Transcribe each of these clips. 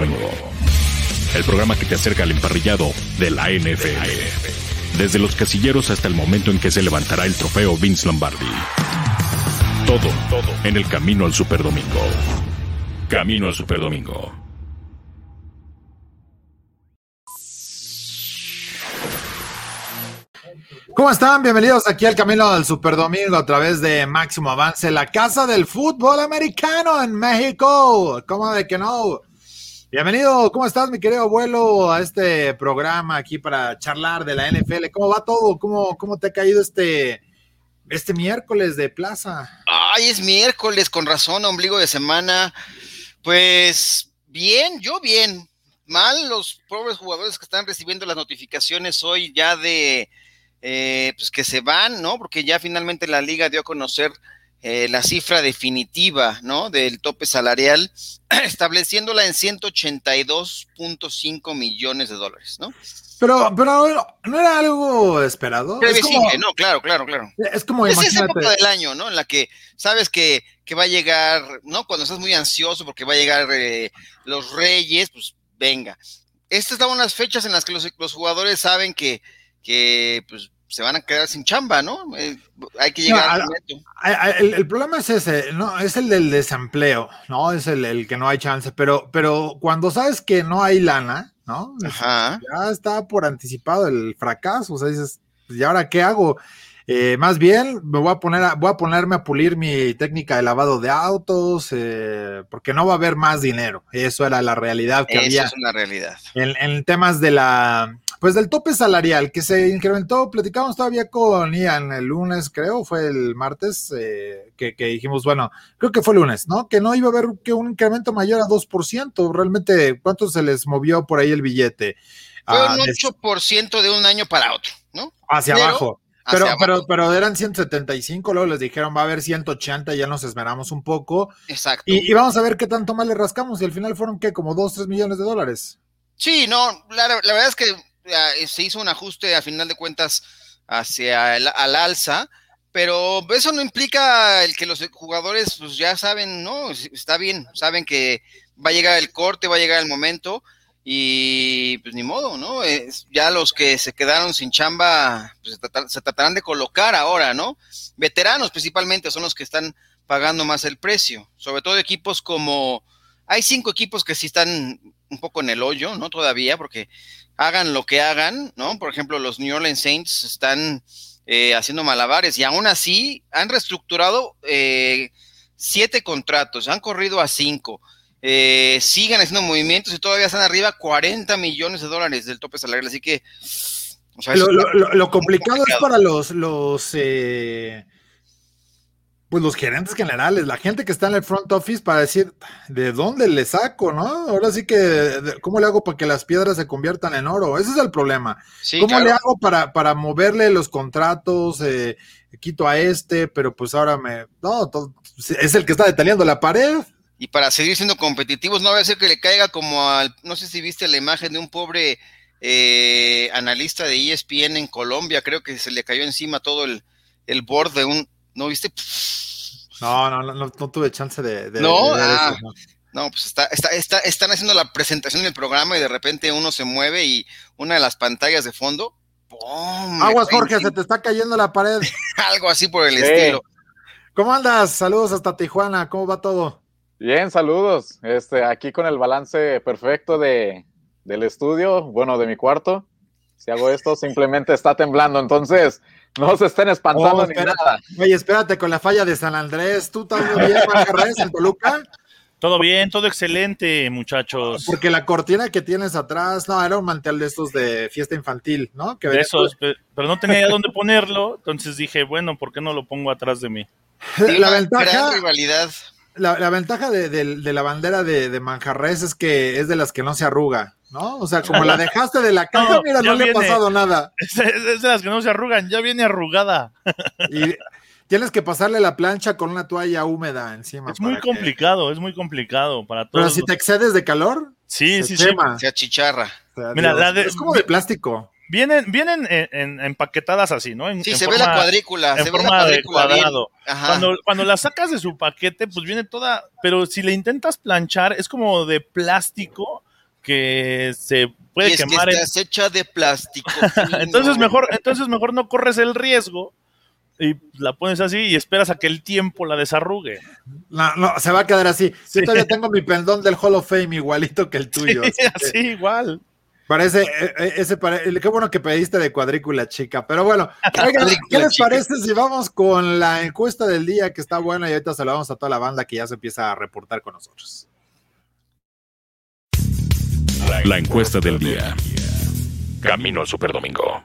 Domingo. El programa que te acerca al emparrillado de la NFL. Desde los casilleros hasta el momento en que se levantará el trofeo Vince Lombardi. Todo, todo en el camino al Super Domingo. Camino al Super Domingo. ¿Cómo están? Bienvenidos aquí al Camino del Super Domingo a través de Máximo Avance, la casa del fútbol americano en México. ¿Cómo de que no? Bienvenido, ¿cómo estás, mi querido abuelo, a este programa aquí para charlar de la NFL? ¿Cómo va todo? ¿Cómo, cómo te ha caído este, este miércoles de plaza? Ay, es miércoles, con razón, ombligo de semana. Pues bien, yo bien. Mal los pobres jugadores que están recibiendo las notificaciones hoy ya de eh, pues que se van, ¿no? Porque ya finalmente la liga dio a conocer eh, la cifra definitiva, ¿no? Del tope salarial, estableciéndola en 182.5 millones de dólares, ¿no? Pero, pero no era algo esperado. Es como, no, claro, claro, claro. Es como es esa época del año, ¿no? En la que sabes que, que va a llegar, ¿no? Cuando estás muy ansioso porque va a llegar eh, los Reyes, pues venga. Estas son unas fechas en las que los, los jugadores saben que, que pues se van a quedar sin chamba, ¿no? Eh, hay que llegar no, al el, el, problema es ese, no, es el del desempleo, ¿no? Es el, el, que no hay chance, pero, pero cuando sabes que no hay lana, ¿no? Ajá. Ya está por anticipado el fracaso, o sea, dices, pues, ¿y ahora qué hago? Eh, más bien, me voy a poner a, voy a ponerme a pulir mi técnica de lavado de autos, eh, porque no va a haber más dinero. Eso era la realidad que Eso había. es una realidad. En, en, temas de la, pues del tope salarial que se incrementó, platicamos todavía con Ian el lunes, creo, fue el martes, eh, que, que, dijimos, bueno, creo que fue el lunes, ¿no? Que no iba a haber que un incremento mayor a 2%. Realmente, ¿cuánto se les movió por ahí el billete? Fue un 8% de un año para otro, ¿no? Hacia Pero, abajo. Pero, pero, pero eran 175, luego les dijeron va a haber 180, ya nos esmeramos un poco. Exacto. Y, y vamos a ver qué tanto más le rascamos. Y al final fueron, ¿qué? Como 2, 3 millones de dólares. Sí, no, la, la verdad es que uh, se hizo un ajuste a final de cuentas hacia el al alza, pero eso no implica el que los jugadores pues ya saben, no, está bien, saben que va a llegar el corte, va a llegar el momento y pues ni modo, ¿no? Es, ya los que se quedaron sin chamba pues, se, tratar, se, tratarán de colocar ahora, ¿no? Veteranos principalmente son los que están pagando más el precio, sobre todo equipos como, hay cinco equipos que sí están un poco en el hoyo, ¿no? Todavía, porque hagan lo que hagan, ¿no? Por ejemplo, los New Orleans Saints están eh, haciendo malabares y aún así han reestructurado eh, siete contratos, han corrido a cinco eh, sigan haciendo movimientos y todavía están arriba 40 millones de dólares del tope salarial, así que o sea, lo, lo, lo, lo, complicado, complicado, es para los los eh, pues los gerentes generales, la gente que está en el front office para decir de dónde le saco, ¿no? Ahora sí que cómo le hago para que las piedras se conviertan en oro, ese es el problema. Sí, ¿Cómo claro. le hago para, para moverle los contratos? Eh, quito a este, pero pues ahora me no, todo, es el que está deteniendo la pared y para seguir siendo competitivos, no va a ser que le caiga como al, no sé si viste la imagen de un pobre eh, analista de ESPN en Colombia, creo que se le cayó encima todo el, el board de un, ¿no viste? No, no, no, no, no tuve chance de, de, ¿No? de ah, eso, no. no, pues está, está, está, están haciendo la presentación del programa y de repente uno se mueve y una de las pantallas de fondo, ¡pum! Aguas, Jorge, se te está cayendo la pared. Algo así por el sí. estilo. ¿Cómo andas? Saludos hasta Tijuana, ¿cómo va todo? Bien, saludos. Este, aquí con el balance perfecto de, del estudio, bueno, de mi cuarto. Si hago esto, simplemente está temblando. Entonces, no se estén espantando oh, ni nada. Oye, espérate con la falla de San Andrés. ¿Tú estás bien, en Toluca? Todo bien, todo excelente, muchachos. Porque la cortina que tienes atrás, no, era un mantel de estos de fiesta infantil, ¿no? Que de esos, pero no tenía dónde ponerlo, entonces dije, bueno, ¿por qué no lo pongo atrás de mí? La ventaja, rivalidad. La, la, ventaja de, de, de, la bandera de, de, Manjarres es que es de las que no se arruga, ¿no? O sea, como la dejaste de la caja, no, mira, no viene, le ha pasado nada. Es, es, de las que no se arrugan, ya viene arrugada. Y tienes que pasarle la plancha con una toalla húmeda encima. Es muy que... complicado, es muy complicado para todos. Pero si te excedes de calor, sí, sí, quema. sí. Se achicharra. O sea, Mira, la de, es como de plástico. Vienen, vienen en, en, empaquetadas así, ¿no? En, sí, se forma, ve la cuadrícula. En se forma ve la cuadrícula de cuadrado. Cuando, cuando la sacas de su paquete, pues viene toda. Pero si le intentas planchar, es como de plástico, que se puede Y es quemar. que en- estás hecha de plástico. entonces mejor, entonces mejor no corres el riesgo y la pones así y esperas a que el tiempo la desarrugue. No, no, se va a quedar así. Sí. Yo todavía tengo mi pendón del Hall of Fame igualito que el tuyo. Sí, así que así igual. Parece, eh, eh, ese pare- qué bueno que pediste de cuadrícula chica, pero bueno, oigan, ¿qué les parece si vamos con la encuesta del día que está buena y ahorita se la vamos a toda la banda que ya se empieza a reportar con nosotros? La encuesta del día. Camino al Superdomingo.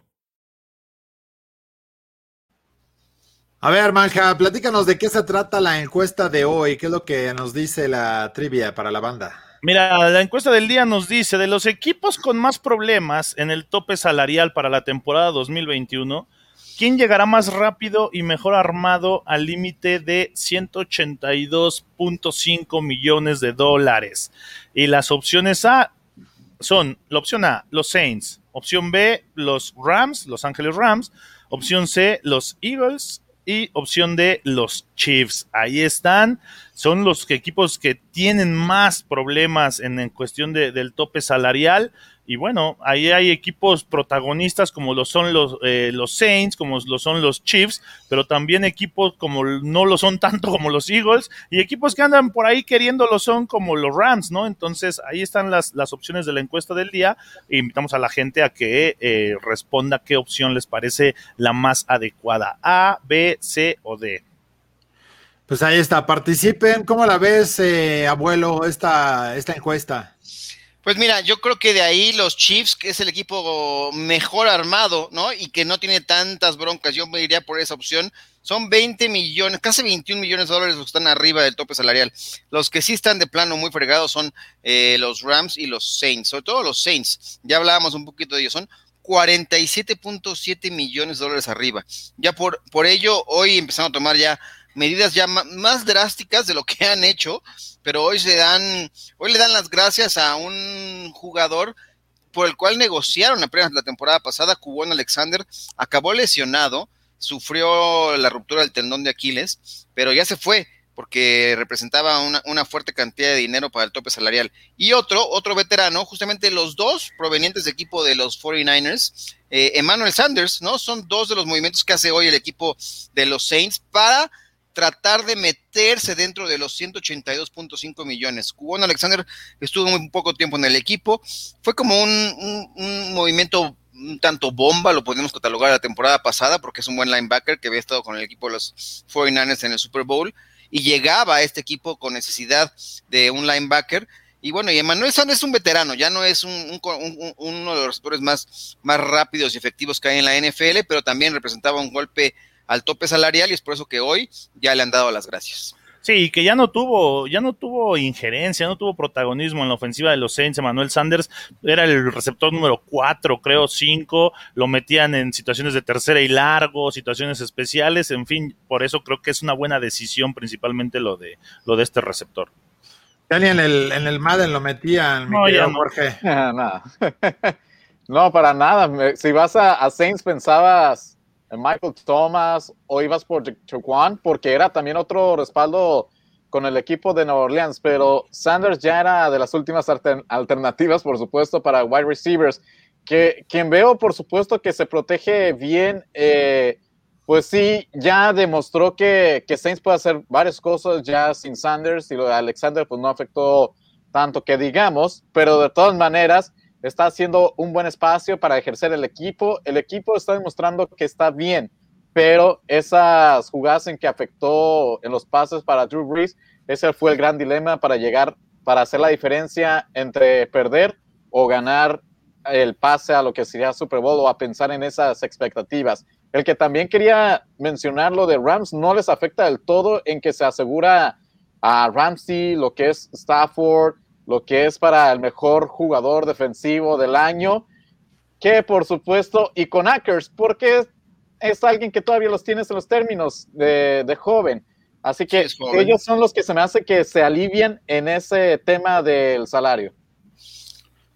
A ver, Manja, platícanos de qué se trata la encuesta de hoy, qué es lo que nos dice la trivia para la banda. Mira, la encuesta del día nos dice, de los equipos con más problemas en el tope salarial para la temporada 2021, ¿quién llegará más rápido y mejor armado al límite de 182.5 millones de dólares? Y las opciones A son, la opción A, los Saints, opción B, los Rams, Los Ángeles Rams, opción C, los Eagles y opción D, los Chiefs. Ahí están son los equipos que tienen más problemas en, en cuestión de- del tope salarial. Y bueno, ahí hay equipos protagonistas como lo son los, eh, los Saints, como lo son los Chiefs, pero también equipos como no lo son tanto como los Eagles, y equipos que andan por ahí queriendo lo son como los Rams, ¿no? Entonces ahí están las, las opciones de la encuesta del día. E invitamos a la gente a que eh, responda qué opción les parece la más adecuada, A, B, C o D. Pues ahí está, participen. ¿Cómo la ves, eh, abuelo, esta, esta encuesta? Pues mira, yo creo que de ahí los Chiefs, que es el equipo mejor armado, ¿no? Y que no tiene tantas broncas, yo me iría por esa opción. Son 20 millones, casi 21 millones de dólares los que están arriba del tope salarial. Los que sí están de plano muy fregados son eh, los Rams y los Saints, sobre todo los Saints. Ya hablábamos un poquito de ellos, son 47.7 millones de dólares arriba. Ya por, por ello, hoy empezaron a tomar ya medidas ya más drásticas de lo que han hecho, pero hoy se dan, hoy le dan las gracias a un jugador por el cual negociaron apenas la temporada pasada, Cubón Alexander, acabó lesionado, sufrió la ruptura del tendón de Aquiles, pero ya se fue porque representaba una, una fuerte cantidad de dinero para el tope salarial. Y otro, otro veterano, justamente los dos provenientes de equipo de los 49ers, eh, Emmanuel Sanders, ¿no? Son dos de los movimientos que hace hoy el equipo de los Saints para tratar de meterse dentro de los 182.5 millones. Cubón Alexander estuvo muy poco tiempo en el equipo, fue como un, un- un movimiento un tanto bomba, lo podemos catalogar la temporada pasada, porque es un buen linebacker que había estado con el equipo de los 49ers en el Super Bowl, y llegaba a este equipo con necesidad de un linebacker. Y bueno, y Emmanuel Sanders es un veterano, ya no es un- uno de los receptores más, más rápidos y efectivos que hay en la NFL, pero también representaba un golpe al tope salarial y es por eso que hoy ya le han dado las gracias. Sí, que ya no tuvo, ya no tuvo injerencia, no tuvo protagonismo en la ofensiva de los Saints. Manuel Sanders era el receptor número 4, creo, 5. Lo metían en situaciones de tercera y largo, situaciones especiales. En fin, por eso creo que es una buena decisión, principalmente lo de, lo de este receptor. Ya ni en el, en el Madden lo metían, mi No, querido ya no. Jorge. no, para nada. Si vas a, a Saints, pensabas en Michael Thomas o ibas por Jaquan, porque era también otro respaldo con el equipo de Nueva Orleans, pero Sanders ya era de las últimas alter- alternativas, por supuesto, para wide receivers. Que quien veo, por supuesto, que se protege bien, eh, pues sí, ya demostró que, que Saints puede hacer varias cosas ya sin Sanders y lo de Alexander, pues no afectó tanto que digamos, pero de todas maneras está haciendo un buen espacio para ejercer el equipo. El equipo está demostrando que está bien, pero esas jugadas en que afectó en los pases para Drew Brees, ese fue el gran dilema para llegar, para hacer la diferencia entre perder o ganar el pase a lo que sería Super Bowl o a pensar en esas expectativas. El que también quería mencionar lo de Rams no les afecta del todo en que se asegura a Ramsey lo que es Stafford, lo que es para el mejor jugador defensivo del año, que por supuesto, y con Akers, porque es, es alguien que todavía los tienes en los términos de, de joven. Así que Sí, es joven. ellos son los que se me hace que se alivian en ese tema del salario.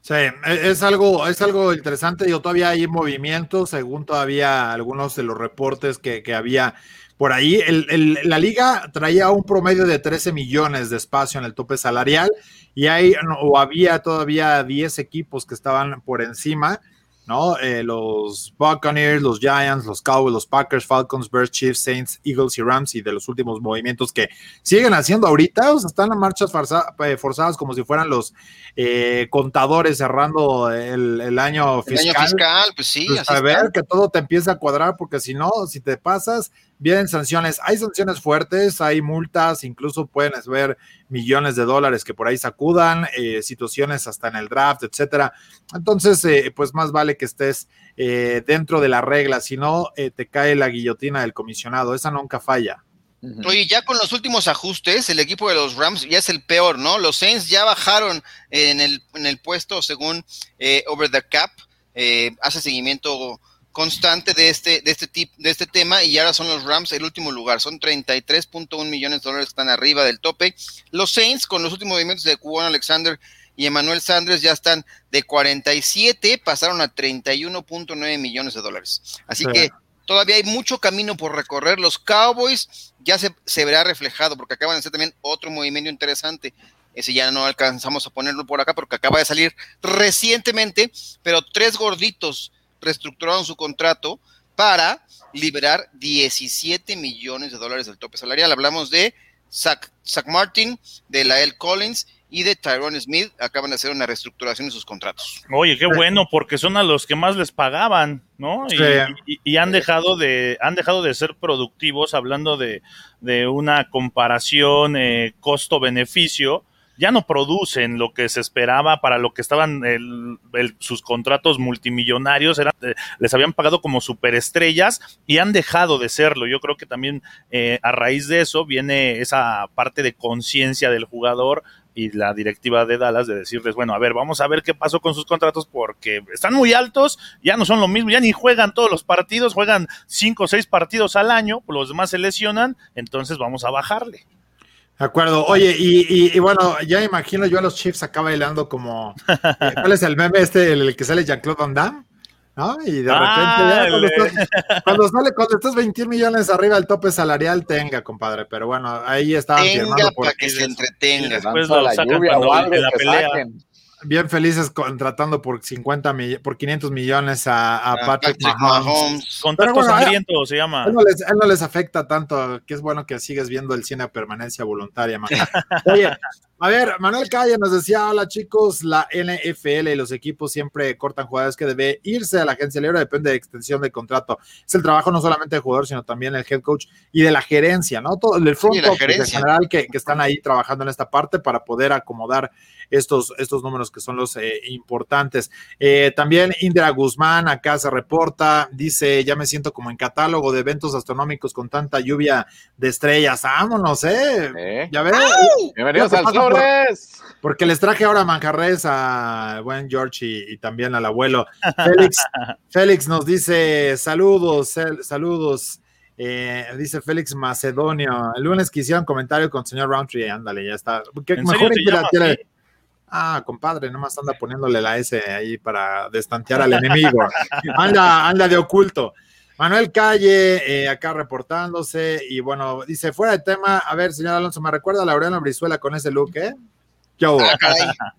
Sí, e- es algo, es algo interesante. Yo todavía hay movimientos, según todavía algunos de los reportes que, que había por ahí. El, la liga traía un promedio de 13 millones de espacio en el tope salarial y hay o había todavía 10 equipos que estaban por encima. ¿no? Eh, los Buccaneers, los Giants, los Cowboys, los Packers, Falcons, Bears, Chiefs, Saints, Eagles y Rams y de los últimos movimientos que siguen haciendo ahorita, o sea, están en marchas eh, forzadas como si fueran los eh, contadores cerrando el, año fiscal. El año fiscal, pues sí. Pues a ver que todo te empieza a cuadrar, porque si no, si te pasas, Vienen sanciones, hay sanciones fuertes, hay multas, incluso pueden ver millones de dólares que por ahí sacudan, eh, situaciones hasta en el draft, etcétera. Entonces, eh, pues más vale que estés eh, dentro de la regla, si no, te cae la guillotina del comisionado, esa nunca falla. Oye, ya con los últimos ajustes, el equipo de los Rams ya es el peor, ¿no? Los Saints ya bajaron en el, en el puesto según Over the Cap, hace seguimiento constante de este, de este tip, de este tema y ahora son los Rams el último lugar, son 33.1 millones de dólares que están arriba del tope. Los Saints con los últimos movimientos de Cubano Alexander y Emmanuel Sanders ya están de 47, pasaron a 31.9 millones de dólares. Así que todavía hay mucho camino por recorrer. Los Cowboys ya se, se verá reflejado porque acaban de hacer también otro movimiento interesante. Ese ya no alcanzamos a ponerlo por acá porque acaba de salir recientemente, pero tres gorditos reestructuraron su contrato para liberar 17 millones de dólares del tope salarial. Hablamos de Zach, Martin, de Lael Collins y de Tyrone Smith. Acaban de hacer una reestructuración de sus contratos. Oye, qué bueno, porque son a los que más les pagaban, ¿no? Y, han dejado de han dejado de ser productivos, hablando de, una comparación eh, costo-beneficio ya no producen lo que se esperaba para lo que estaban sus contratos multimillonarios, eran, eh, les habían pagado como superestrellas y han dejado de serlo. Yo creo que también eh, a raíz de eso viene esa parte de conciencia del jugador y la directiva de Dallas de decirles, bueno, a ver, vamos a ver qué pasó con sus contratos porque están muy altos, ya no son lo mismo, ya ni juegan todos los partidos, juegan cinco o seis partidos al año, los demás se lesionan, entonces vamos a bajarle. De acuerdo. Oye, y, bueno, ya imagino yo a los Chiefs acá bailando como. Eh, ¿Cuál es el meme este, el, que sale Jean-Claude Van Damme? ¿No? Y de repente, ya cuando, estás, sale, cuando estás 21 millones arriba del tope salarial, tenga, compadre. Pero bueno, ahí está. Tenga para que se entretenga. Después lo sacan cuando, la pelea bien felices contratando por 50 por 500 millones a, Patrick, Mahomes. Contacto sangriento se llama. Él no, les, él no, les, afecta tanto, que es bueno que sigues viendo el cine a permanencia voluntaria. Oye, a ver, Manuel Calle nos decía, hola chicos, la NFL y los equipos siempre cortan jugadores que debe irse a la agencia libre, depende de extensión de contrato. Es el trabajo no solamente del jugador, sino también el head coach y de la gerencia, ¿no? Todo el front office en general que, que están ahí trabajando en esta parte para poder acomodar estos, estos números que son los eh, importantes. Eh, también Indra Guzmán acá se reporta, dice, ya me siento como en catálogo de eventos astronómicos con tanta lluvia de estrellas. Vámonos, ¿eh? Ya ves. Bienvenidos al Flores. porque les traje ahora manjarres a buen George y, también al abuelo. Félix, Félix nos dice, saludos, saludos. Eh, dice Félix Macedonio. El lunes que hicieron comentario con el señor Roundtree, ándale, ya está. mejor Ah, compadre, nomás anda poniéndole la S ahí para destantear al enemigo. Anda, anda de oculto. Manuel Calle, eh, acá reportándose, y bueno, dice, fuera de tema, a ver, señor Alonso, ¿me recuerda a Laureano Brizuela con ese look, eh? ¿Qué ah,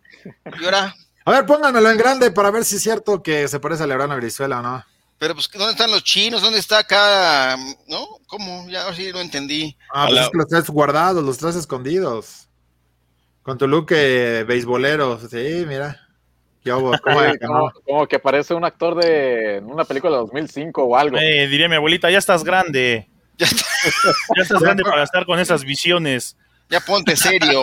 ¿Y ahora? A ver, pónganmelo en grande para ver si es cierto que se parece a Laureano Brizuela o no. Pero pues, ¿dónde están los chinos? ¿Dónde está acá? ¿No? ¿Cómo? Ya sí lo entendí. Ah, pues es que los traes guardados, los traes escondidos. Con tu look eh, beisbolero, sí, mira. como, que parece un actor de una película de 2005 o algo. Eh, diría mi abuelita, ya estás grande. Ya, estás grande para estar con esas visiones. Ya ponte serio.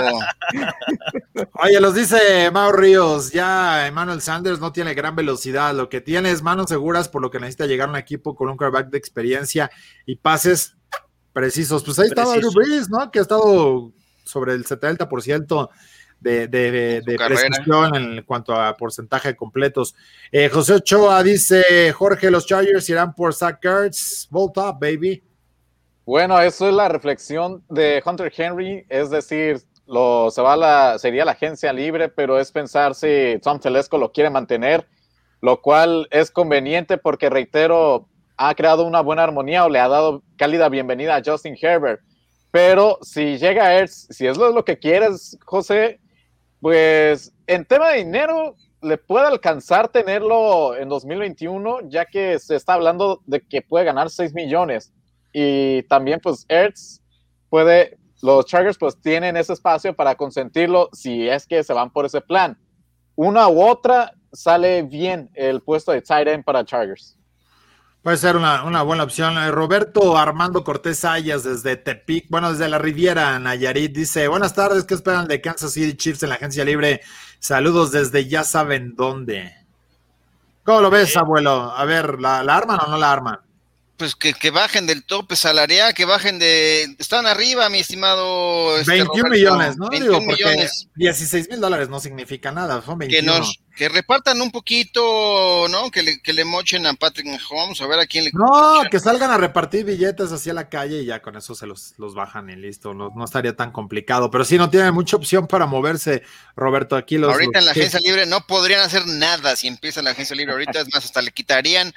Oye, los dice Mau Ríos, ya Emmanuel Sanders no tiene gran velocidad, lo que tiene es manos seguras, por lo que necesita llegar a un equipo con un quarterback de experiencia y pases precisos. Pues ahí estaba Drew Brees, ¿no? Que ha estado sobre el 70% de, de, de precisión en cuanto a porcentaje de completos. Eh, José Ochoa dice, Jorge, los Chargers irán por Zach Ertz, Bolt up, baby. Bueno, eso es la reflexión de Hunter Henry, es decir, lo, se va la, sería la agencia libre, pero es pensar si Tom Telesco lo quiere mantener, lo cual es conveniente porque, reitero, ha creado una buena armonía o le ha dado cálida bienvenida a Justin Herbert. Pero si llega Ertz, si es lo que quieres, José, pues en tema de dinero le puede alcanzar tenerlo en 2021, ya que se está hablando de que puede ganar 6 millones. Y también, pues, Ertz puede, los Chargers pues tienen ese espacio para consentirlo si es que se van por ese plan. Una u otra sale bien el puesto de tight end para Chargers. Puede ser una, buena opción. Eh, Roberto Armando Cortés Ayas desde Tepic, bueno, desde la Riviera Nayarit, dice, buenas tardes, ¿qué esperan de Kansas City Chiefs en la agencia libre? Saludos desde ya saben dónde. ¿Cómo lo ves, abuelo? A ver, ¿la, ¿la arman o no la arman? Pues que, bajen del tope salarial, que bajen de... Están arriba, mi estimado... 21 este, millones, ¿no? 21 millones. 16 mil dólares no significa nada, son 21. Que, nos, que repartan un poquito, ¿no? Que le, que le mochen a Patrick Mahomes, a ver a quién le... No, que salgan a repartir billetes hacia la calle y ya con eso se los, los bajan y listo, no, no estaría tan complicado. Pero sí, no tiene mucha opción para moverse, Roberto, aquí los... Ahorita en la agencia libre no podrían hacer nada si empieza la agencia libre, ahorita es más, hasta le quitarían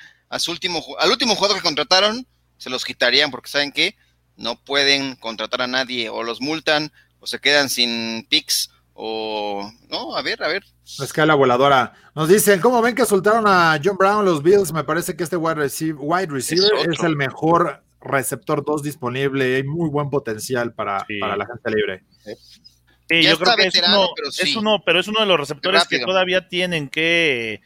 último, al último jugador que contrataron, se los quitarían porque saben que no pueden contratar a nadie o los multan o se quedan sin picks o no, a ver, a ver. La escala voladora. Nos dicen, ¿cómo ven que soltaron a John Brown los Bills? Me parece que este wide receiver, es, el mejor receptor 2 disponible. Hay muy buen potencial para, para la gente libre. Sí, yo creo que es uno, pero es uno, pero es uno de los receptores que todavía tienen que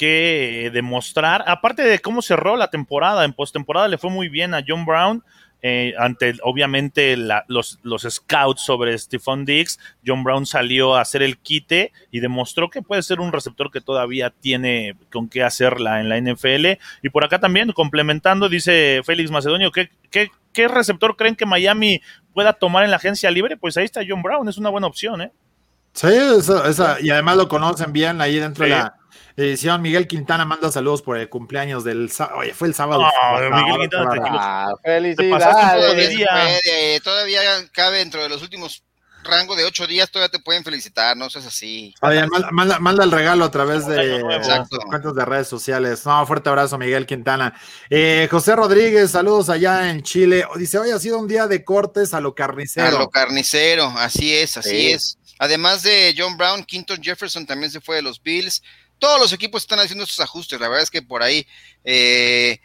que demostrar, aparte de cómo cerró la temporada, en postemporada le fue muy bien a John Brown, eh, ante obviamente los, los, scouts sobre Stephon Diggs, John Brown salió a hacer el quite y demostró que puede ser un receptor que todavía tiene con qué hacerla en la NFL. Y por acá también, complementando, dice Félix Macedonio, ¿qué, qué, qué receptor creen que Miami pueda tomar en la agencia libre? Pues ahí está John Brown, es una buena opción, ¿eh? Sí, esa, y además lo conocen bien ahí dentro de la Edición Miguel Quintana manda saludos por el cumpleaños del Oye, fue el sábado. Miguel Quintana, felicidades. Todavía cabe dentro de los últimos rangos de ocho días, todavía te pueden felicitar, no seas así. manda, el regalo a través de cuentos de redes sociales. No, fuerte abrazo, Miguel Quintana. Eh, José Rodríguez, saludos allá en Chile. Dice, hoy ha sido un día de cortes a lo carnicero. A lo carnicero, así es, así es. Además de John Brown, Quinton Jefferson también se fue de los Bills todos los equipos están haciendo estos ajustes. La verdad es que por ahí, eh,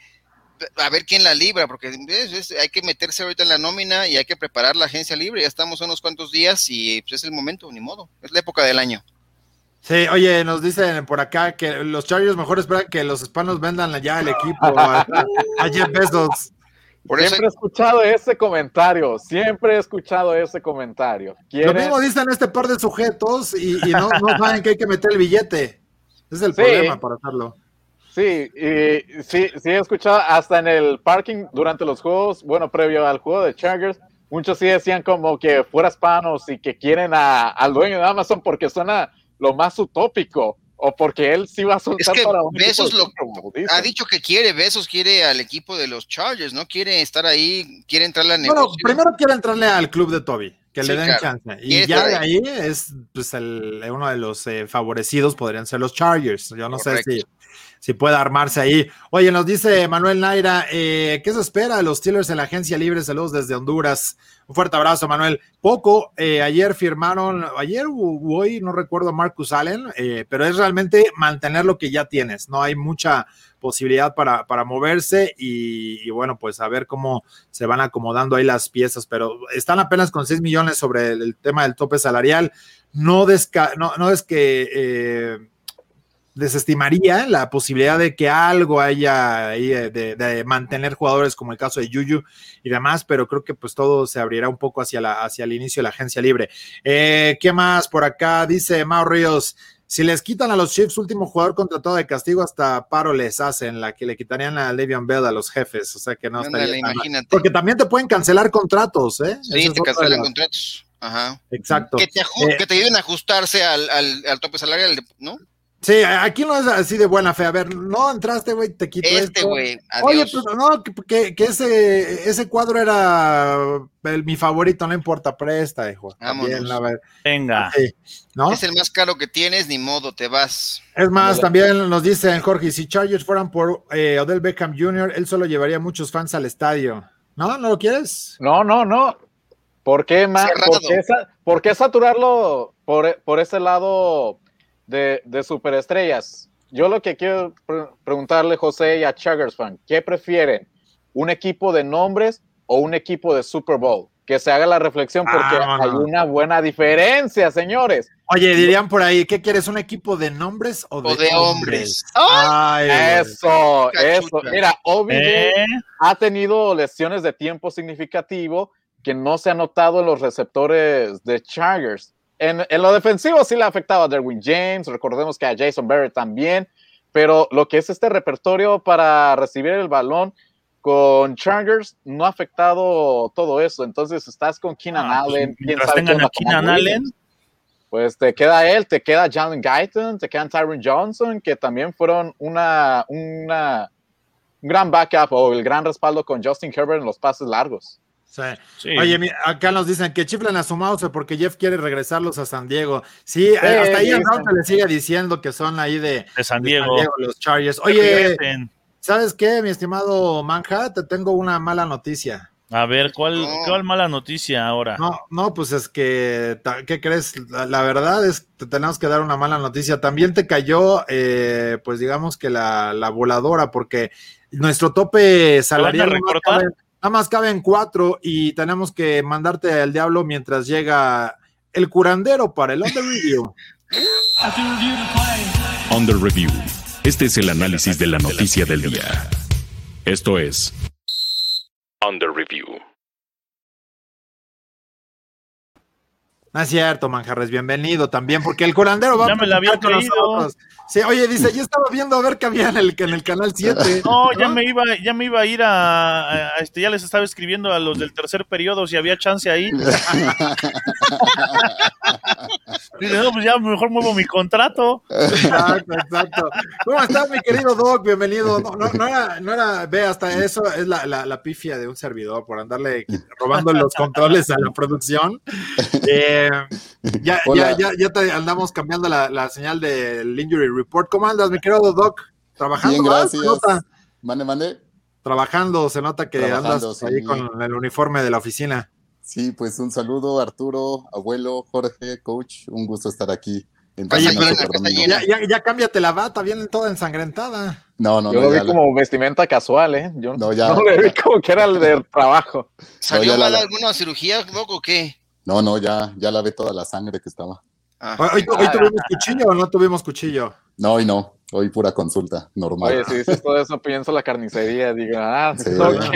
a ver quién la libra, porque hay que meterse ahorita en la nómina y hay que preparar la agencia libre. Ya estamos unos cuantos días y pues, es el momento, ni modo. Es la época del año. Sí, oye, nos dicen por acá que los Chargers mejor esperan que los hispanos vendan ya el equipo a, Jeff Bezos. siempre he escuchado ese comentario, siempre he escuchado ese comentario. Lo mismo dicen este par de sujetos y, no, no saben que hay que meter el billete. Ese es el problema para hacerlo. Sí, y sí, sí he escuchado hasta en el parking durante los juegos, bueno, previo al juego de Chargers, muchos sí decían como que fuera hispanos y que quieren al dueño de Amazon porque suena lo más utópico o porque él sí va a soltar es que Besos lo, ha dicho que quiere, Besos quiere al equipo de los Chargers, ¿no? Quiere estar ahí, quiere entrarle al negocio. Bueno, primero quiere entrarle al club de Toby que le den chance. Y ya de ahí es pues el, uno de los eh, favorecidos podrían ser los Chargers. Yo no sé si, si puede armarse ahí. Oye, nos dice Manuel Naira, eh, ¿qué se espera de los Steelers en la agencia libre? Saludos desde Honduras. Un fuerte abrazo, Manuel. Poco, eh, ayer firmaron, ayer o hoy, no recuerdo, Marcus Allen, pero es realmente mantener lo que ya tienes. No hay mucha posibilidad para, para moverse y, bueno, pues a ver cómo se van acomodando ahí las piezas, pero están apenas con 6 millones sobre el, tema del tope salarial. No, no, es que eh, desestimaría la posibilidad de que algo haya ahí de, mantener jugadores como el caso de Yuyu y demás, pero creo que pues todo se abrirá un poco hacia, la, hacia el inicio de la agencia libre. Eh, ¿Qué más por acá? Dice Mau Ríos. Si les quitan a los Chiefs último jugador contratado de castigo, hasta paro les hacen, la que le quitarían a Le'Veon Bell a los jefes. O sea que no estaría imagínate. Porque también te pueden cancelar contratos, ¿eh? Sí, te cancelan contratos. Ajá. Exacto. Que te, eh, que te ayuden a ajustarse al, al, tope salarial, ¿no? Sí, aquí no es así de buena fe. A ver, no entraste, güey, te quito Este, güey. Oye, Adiós. pues no, que, ese, ese cuadro era el- mi favorito, no importa, presta, hijo. También, Vámonos. a ver, Venga. sí, ¿no? Es el más caro que tienes, ni modo, te vas. Es más, también nos dicen Jorge, si Chargers fueran por eh, Odell Beckham Jr., él solo llevaría muchos fans al estadio. ¿No? ¿No lo quieres? No, no, no. ¿Por qué, Cerrado. ¿por qué, sa- por qué saturarlo por, por ese lado de, de superestrellas? Yo lo que quiero pre- preguntarle, José, y a Chuggers fan, ¿qué prefieren? ¿Un equipo de nombres o un equipo de Super Bowl? Que se haga la reflexión porque Ah, hay no. una buena diferencia, señores. Oye, dirían por ahí, ¿qué quieres? ¿Un equipo de nombres o de, O de hombres. ¡Ah! Ay. Eso, eso. Mira, OBJ ¿Eh? ha tenido lesiones de tiempo significativo que no se ha notado en los receptores de Chargers. En, en lo defensivo sí le ha afectado a Derwin James, recordemos que a Jason Barrett también, pero lo que es este repertorio para recibir el balón con Chargers no ha afectado todo eso. Entonces estás con Keenan Ah, pues, Allen. quién sabe tengan a Keenan Allen. Pues te queda él, te queda Jalen Guyton, te quedan Tyron Johnson, que también fueron una, una, un gran backup o el gran respaldo con Justin Herbert en los pases largos. Sí. Sí. Oye, acá nos dicen que chiflen a su mouse porque Jeff quiere regresarlos a San Diego. Sí, hasta ahí. Route le sigue diciendo que son ahí de, de San de Diego. los Chargers. Oye. ¿sabes qué, mi estimado Manja? Te tengo una mala noticia. A ver, ¿cuál, No. ¿cuál mala noticia ahora? No, no, pues es que, ¿qué crees? La, la verdad es que te tenemos que dar una mala noticia. También te cayó, eh, pues digamos que la, la voladora, porque nuestro tope salarial van a? Nada más cabe en cuatro y tenemos que mandarte al diablo mientras llega el curandero para el under review. Under Review. Este es el análisis de la noticia del día. Esto es Under Review. No es cierto, Manjarres, bienvenido también, porque el curandero va Ya a me la había con nosotros. Sí, oye, dice, yo estaba viendo a ver qué había en el, en el canal 7. No, ya me iba, ya me iba a ir a, a- a este, ya les estaba escribiendo a los del tercer periodo si había chance ahí. Dije, no, pues ya mejor muevo mi contrato. Exacto, exacto. ¿Cómo estás, mi querido Doc? Bienvenido. No, no, no era, no era, ve, hasta eso es la, la, la pifia de un servidor por andarle robando los controles a la producción. Eh, ya, ya, Hola. ya, ya te andamos cambiando la, la señal del Injury Report. ¿Cómo andas, mi querido Doc? ¿Trabajando? Bien, ¿verdad? Se gracias. nota. Mande, mande. Trabajando, se nota que Trabajando, andas ahí con el uniforme de la oficina. Sí, pues un saludo, Arturo, abuelo, Jorge, coach. Un gusto estar aquí. Oye. Ya, ya, ya cámbiate la bata, viene toda ensangrentada. No, no, Yo no, lo vi la- como vestimenta casual, ¿eh? Yo No, ya. no le vi como que era el de trabajo. ¿Salió mal la- alguna cirugía, loco, o qué? No, no, ya, ya lavé toda la sangre que estaba. Ah, ¿Hoy, hoy- hoy tuvimos cuchillo o no tuvimos cuchillo? No, hoy no. Hoy pura consulta, normal. Oye, si dices todo eso, pienso la carnicería. Digo, ah, Sí. ok.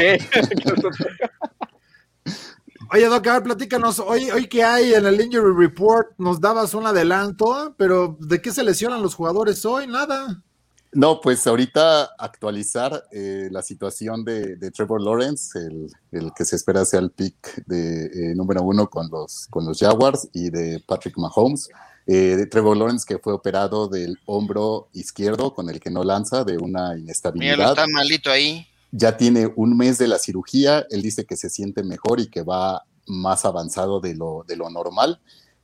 Oye, Doc, a ver, platícanos, hoy, hoy que hay en el Injury Report, nos dabas un adelanto, pero ¿de qué se lesionan los jugadores hoy? Nada. No, pues ahorita actualizar eh, la situación de, de Trevor Lawrence, el, el que se espera sea el pick de eh, número uno con los, con los Jaguars y de Patrick Mahomes. Eh, de Trevor Lawrence que fue operado del hombro izquierdo con el que no lanza de una mira, inestabilidad. está malito ahí. Ya tiene un mes de la cirugía, él dice que se siente mejor y que va más avanzado de lo, de lo normal.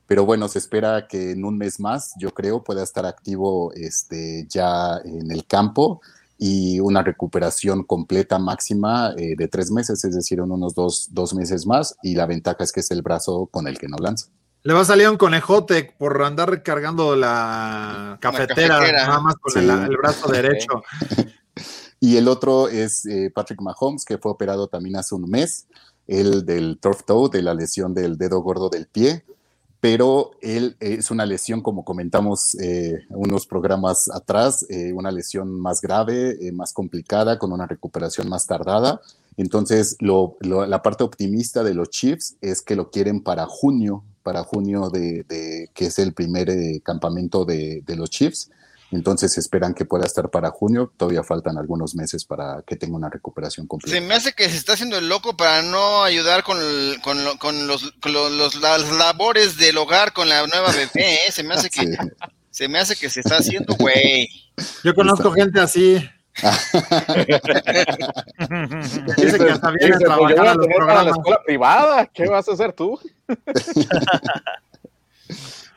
Pero bueno, se espera que en un mes más, yo creo, pueda estar activo este, ya en el campo y una recuperación completa máxima eh, de tres meses, es decir, en unos dos, dos meses más. Y la ventaja es que es el brazo con el que no lanza. Le va a salir un conejote por andar recargando la cafetera, cafetera. nada más con Sí. el, el brazo derecho. Y el otro es eh, Patrick Mahomes, que fue operado también hace un mes, el del turf toe, de la lesión del dedo gordo del pie, pero él eh, es una lesión, como comentamos eh, unos programas atrás, eh, una lesión más grave, eh, más complicada, con una recuperación más tardada. Entonces, lo- lo- la parte optimista de los Chiefs es que lo quieren para junio, para junio de, de- que es el primer eh, campamento de, de los Chiefs. Entonces esperan que pueda estar para junio. Todavía faltan algunos meses para que tenga una recuperación Se completa. me hace que se está haciendo el loco para no ayudar con, el- con, lo- con los, con lo- los- las labores del hogar con la nueva bebé, ¿eh? Se me hace que Sí. Se me hace que se está haciendo, güey. Yo conozco gente así. Dice que hasta viene a pues, trabajar a los para la escuela privada. ¿Qué vas a hacer tú?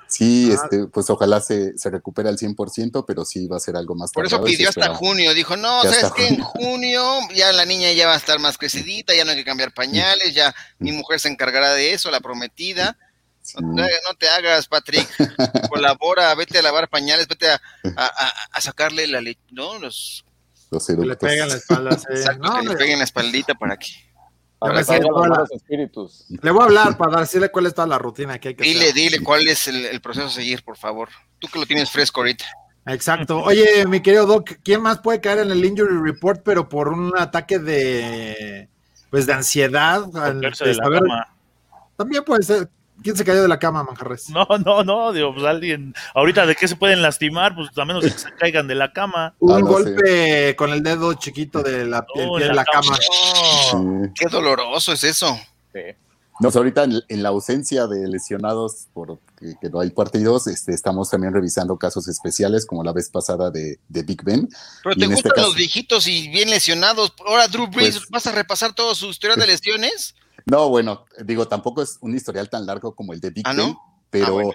Sí, Ah. este, pues ojalá se, se recupere al 100%, pero sí va a ser algo más Por eso pidió hasta junio. Dijo, no, Ya ¿sabes qué? En junio ya la niña ya va a estar más crecidita, ya no hay que cambiar pañales, ya mi mujer se encargará de eso, la prometida. Sí. No te, no te hagas, Patrick. Colabora, vete a lavar pañales, vete a, a- a- a sacarle la leche, ¿no? Los, Los Que le peguen la espalda. sí. exacto, No, que le peguen la espaldita para que. Me sé toda la- espíritus. Le voy a hablar para decirle cuál es toda la rutina que hay que Dile, hacer. dile cuál es el, el proceso a seguir, por favor. Tú que lo tienes fresco ahorita. Exacto. Oye, mi querido Doc, ¿quién más puede caer en el injury report, pero por un ataque de pues de ansiedad? al- de la saber- cama. También puede ser. ¿Quién se cayó de la cama, Manjarres? No, no, no, digo, pues alguien, ahorita de qué se pueden lastimar, pues a menos que se caigan de la cama. Un Ah, no golpe con el dedo chiquito de la, No, pie de la cama. No. Sí. Qué doloroso es eso. Sí. No, pues ahorita en, en la ausencia de lesionados por que, que no hay partidos, este, estamos también revisando casos especiales, como la vez pasada de, de Big Ben. Pero Y te este gustan caso- los viejitos y bien lesionados. Ahora, Drew Brees, Pues- ¿vas a repasar todo su historial de lesiones? No, bueno, digo, tampoco es un historial tan largo como el de Big Ah, pero, Ah, bueno.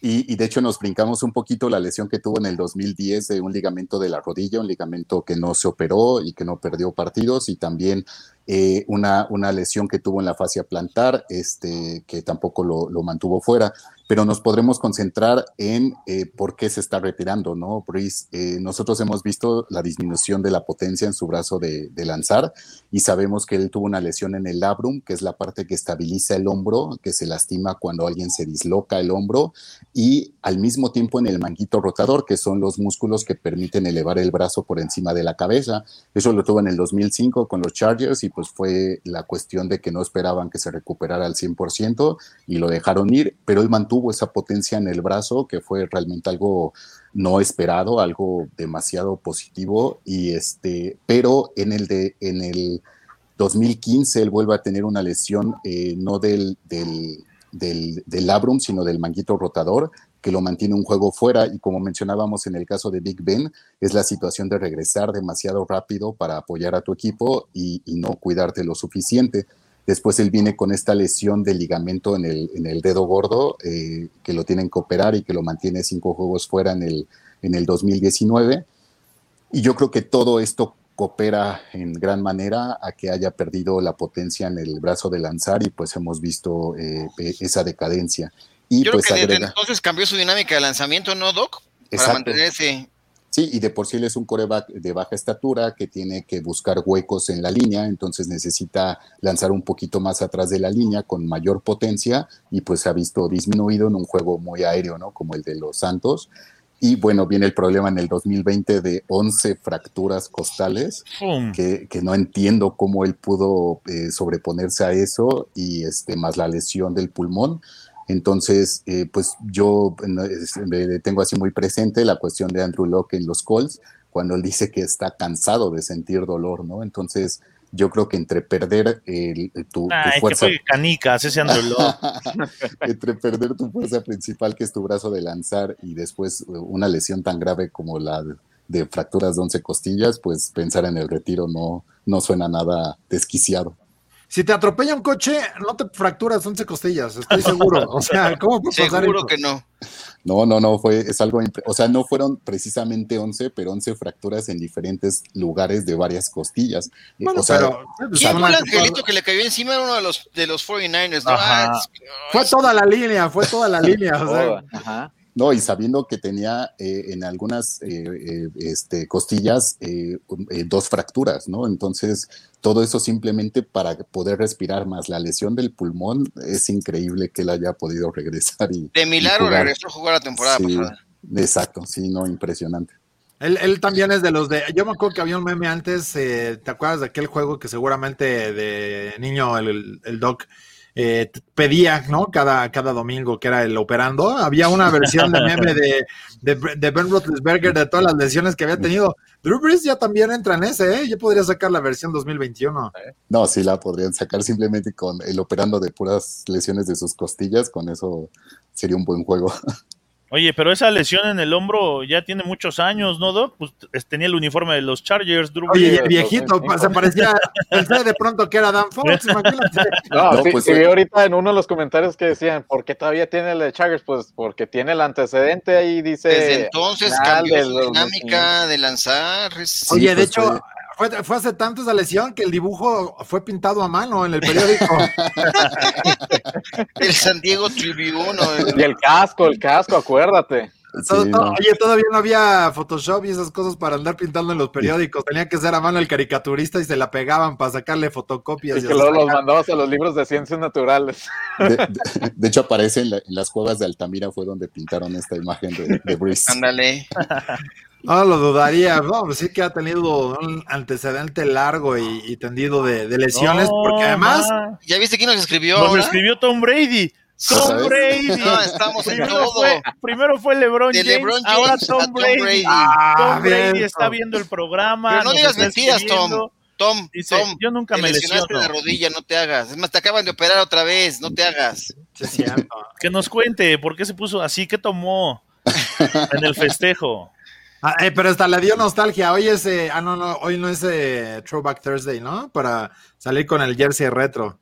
y, y de hecho nos brincamos un poquito la lesión que tuvo en el 2010 de un ligamento de la rodilla, un ligamento que no se operó y que no perdió partidos, y también eh, una, una lesión que tuvo en la fascia plantar, este, que tampoco lo, lo mantuvo fuera. Pero nos podremos concentrar en eh, por qué se está retirando, ¿no? Breeze, eh, nosotros hemos visto la disminución de la potencia en su brazo de, de lanzar y sabemos que él tuvo una lesión en el labrum, que es la parte que estabiliza el hombro, que se lastima cuando alguien se disloca el hombro, y al mismo tiempo en el manguito rotador, que son los músculos que permiten elevar el brazo por encima de la cabeza. Eso lo tuvo en el 2005 con los Chargers y pues fue la cuestión de que no esperaban que se recuperara al 100% y lo dejaron ir, pero él mantuvo esa potencia en el brazo, que fue realmente algo no esperado, algo demasiado positivo y este, pero en el de en el 2015 él vuelve a tener una lesión eh, no del, del, del, del labrum, sino del manguito rotador, que lo mantiene un juego fuera y como mencionábamos en el caso de Big Ben, es la situación de regresar demasiado rápido para apoyar a tu equipo y no cuidarte lo suficiente. Después él viene con esta lesión de ligamento en el, en el dedo gordo, eh, que lo tienen que operar y que lo mantiene cinco juegos fuera en el, en el 2019. Y yo creo que todo esto coopera en gran manera a que haya perdido la potencia en el brazo de lanzar y pues hemos visto eh, esa decadencia. Y Yo pues creo que desde agrega, entonces cambió su dinámica de lanzamiento, ¿no, Doc? Para Exacto. mantenerse. Sí, y de por sí él es un coreback de baja estatura que tiene que buscar huecos en la línea, entonces necesita lanzar un poquito más atrás de la línea con mayor potencia y pues se ha visto disminuido en un juego muy aéreo, ¿no? Como el de los Santos. Y bueno, viene el problema en el 2020 de 11 fracturas costales, que no entiendo cómo él pudo eh, sobreponerse a eso y este, más la lesión del pulmón. Entonces, eh, pues yo es, tengo así muy presente la cuestión de Andrew Locke en los Colts, cuando él dice que está cansado de sentir dolor, ¿no? Entonces, yo creo que entre perder el, tu, tu Ay, que fuerza, fue canicas, ese Andrew Locke. entre perder tu fuerza principal, que es tu brazo de lanzar, y después eh, una lesión tan grave como la de, de fracturas de 11 costillas, pues pensar en el retiro no, no suena nada desquiciado. Si te atropella un coche, no te fracturas 11 costillas, estoy seguro. O sea, ¿cómo puede pasar Seguro que no. No, no, no, fue, es algo, o sea, no fueron precisamente 11, pero 11 fracturas en diferentes lugares de varias costillas. Eh, Bueno, o sea, pero ¿Quién fue el angelito que le cayó encima? Era uno de los, de los 49ers, ¿no? Ajá. Ah, fue toda la línea, fue toda la línea. O sea, ajá. No, y sabiendo que tenía eh, en algunas eh, eh, este, costillas eh, eh, dos fracturas, ¿no? Entonces, todo eso simplemente para poder respirar más. La lesión del pulmón es increíble que él haya podido regresar y. de milagro regresó a jugar la temporada Sí, pasada. Exacto, sí, no, impresionante. Él, él también es de los de. Yo me acuerdo que había un meme antes. eh, ¿Te acuerdas de aquel juego que seguramente de niño el, el Doc eh, pedía, ¿no? Cada, cada domingo, que era el operando. Había una versión de meme de, de, de Ben Roethlisberger de todas las lesiones que había tenido. Drew Brees ya también entra en ese, ¿eh? Yo podría sacar la versión 2021. No, sí la podrían sacar simplemente con el operando de puras lesiones de sus costillas, con eso sería un buen juego. Oye, pero esa lesión en el hombro ya tiene muchos años, ¿no, Doc? Pues es- tenía el uniforme de los Chargers, Drew Oye, viejito, se parecía, pensé de pronto que era Dan Fox, imagínate. No, No, sí, pues, sí vi ahorita en uno de los comentarios que decían, ¿por qué todavía tiene el de Chargers? Pues porque tiene el antecedente ahí, dice. Desde entonces cambió su 2015. dinámica de lanzar. Oye, de pues, hecho, fue, fue hace tanto esa lesión que el dibujo fue pintado a mano en el periódico. El San Diego Tribune. o- Y el casco, el casco, acuérdate. Todo- Sí, todo- no. Oye, todavía no había Photoshop y esas cosas para andar pintando en los periódicos. Tenía que ser a mano el caricaturista y se la pegaban para sacarle fotocopias. Y y que luego los mandabas a los libros de ciencias naturales. De, de- de hecho, aparece en, la- en las cuevas de Altamira, fue donde pintaron esta imagen de, de. Ándale. No lo dudaría. No, pues sí que ha tenido un antecedente largo y, y tendido de, de lesiones, No, porque además, ma. ¿Ya viste quién nos escribió Nos ahora? escribió Tom Brady. Tom ¿Sabes? Brady. No, estamos en Primero todo. fue, primero fue LeBron James, LeBron ahora James Tom Tom Brady. Brady. Ah, Tom Brady bien, está Tom. viendo el programa. Pero no digas mentiras, Tom. Tom, Dice, Tom, yo nunca te me lesionaste lesiono. la rodilla, no te hagas. Es más, te acaban de operar otra vez, no te hagas. sí. Que nos cuente por qué se puso así, qué tomó en el festejo. Ah, eh, pero hasta le dio nostalgia. Hoy es, eh, ah, no, no, hoy no es eh, Throwback Thursday, ¿no? Para salir con el jersey retro.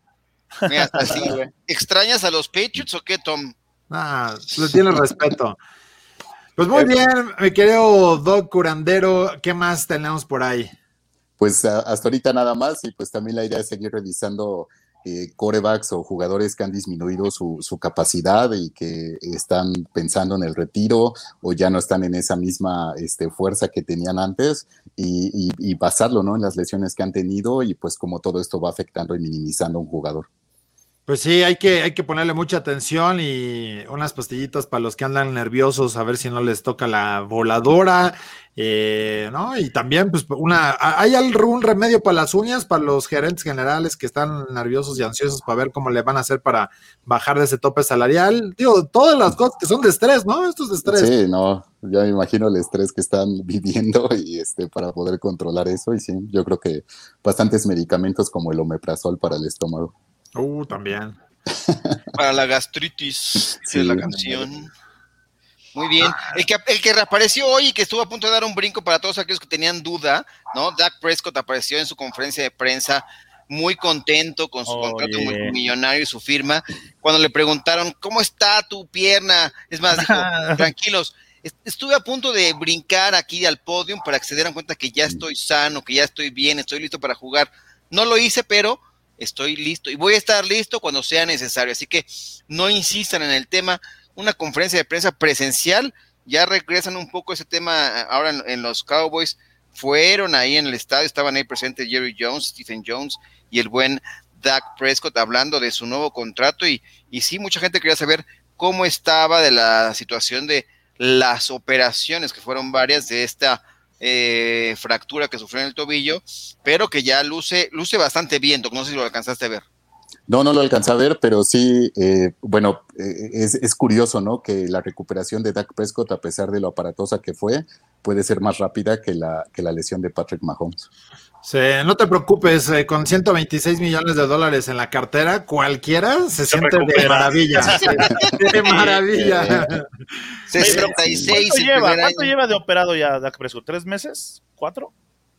Mira, hasta así. ¿Extrañas a los Patriots o qué, Tom? Ah, le tiene respeto. Pues muy bien, mi querido Doc Curandero, ¿qué más tenemos por ahí? Pues hasta ahorita nada más, y pues también la idea es seguir revisando eh, corebacks o jugadores que han disminuido su, su capacidad y que están pensando en el retiro o ya no están en esa misma este, fuerza que tenían antes y, basarlo ¿no? en las lesiones que han tenido y pues como todo esto va afectando y minimizando a un jugador. Pues sí, hay que, hay que ponerle mucha atención y unas pastillitas para los que andan nerviosos, a ver si no les toca la voladora, eh, ¿no? Y también, pues, una, ¿hay algún remedio para las uñas, para los gerentes generales que están nerviosos y ansiosos para ver cómo le van a hacer para bajar de ese tope salarial? Digo, todas las cosas que son de estrés, ¿no? Esto es de estrés. Sí, no, ya me imagino el estrés que están viviendo y este para poder controlar eso y sí, yo creo que bastantes medicamentos como el omeprazol para el estómago. Uh, también. Para la gastritis, Sí. de la canción. Muy bien. El que, el que reapareció hoy y que estuvo a punto de dar un brinco para todos aquellos que tenían duda, ¿no? Dak Prescott apareció en su conferencia de prensa muy contento con su Oye. contrato multimillonario y su firma. Cuando le preguntaron, ¿cómo está tu pierna? Es más, dijo, tranquilos, est- estuve a punto de brincar aquí al podium para que se dieran cuenta que ya estoy sano, que ya estoy bien, estoy listo para jugar. No lo hice, pero estoy listo y voy a estar listo cuando sea necesario. Así que no insistan en el tema. Una conferencia de prensa presencial, ya regresan un poco ese tema eh, ahora en, en los Cowboys. Fueron ahí en el estadio, estaban ahí presentes Jerry Jones, Stephen Jones y el buen Dak Prescott hablando de su nuevo contrato. Y, y sí, mucha gente quería saber cómo estaba de la situación de las operaciones, que fueron varias de esta eh, fractura que sufrió en el tobillo, pero que ya luce, luce bastante bien. No sé si lo alcanzaste a ver. No, no lo alcancé a ver, pero sí, eh, bueno, eh, es, es curioso, ¿no? Que la recuperación de Dak Prescott, a pesar de lo aparatosa que fue, puede ser más rápida que la, que la lesión de Patrick Mahomes. Sí, no te preocupes, eh, con 126 millones de dólares en la cartera, cualquiera se, siente de maravilla. de maravilla. Oye, pero 66 ¿Cuánto lleva? ¿Cuánto lleva de operado ya Dak Prescott? ¿Tres meses? ¿Cuatro?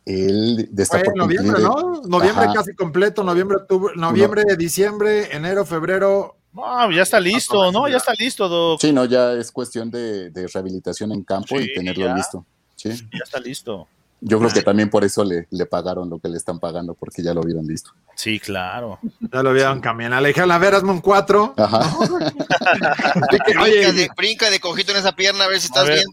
Él Fue por en noviembre, ¿no? Noviembre Ajá. casi completo, noviembre, octubre, noviembre, diciembre, enero, febrero. No, ya está listo, ¿no? Ya está listo, Doc. Sí, no, ya es cuestión de, de rehabilitación en campo Sí, y tenerlo ya. listo. Sí. Ya está listo. Yo creo que también por eso le, le pagaron lo que le están pagando, porque ya lo vieron listo. Sí, claro. Ya lo vieron caminar. Le dijeron, a ver, hazme un 4. Ajá. Brinca Oye, de, brinca de cojito en esa pierna a ver si estás ver. bien.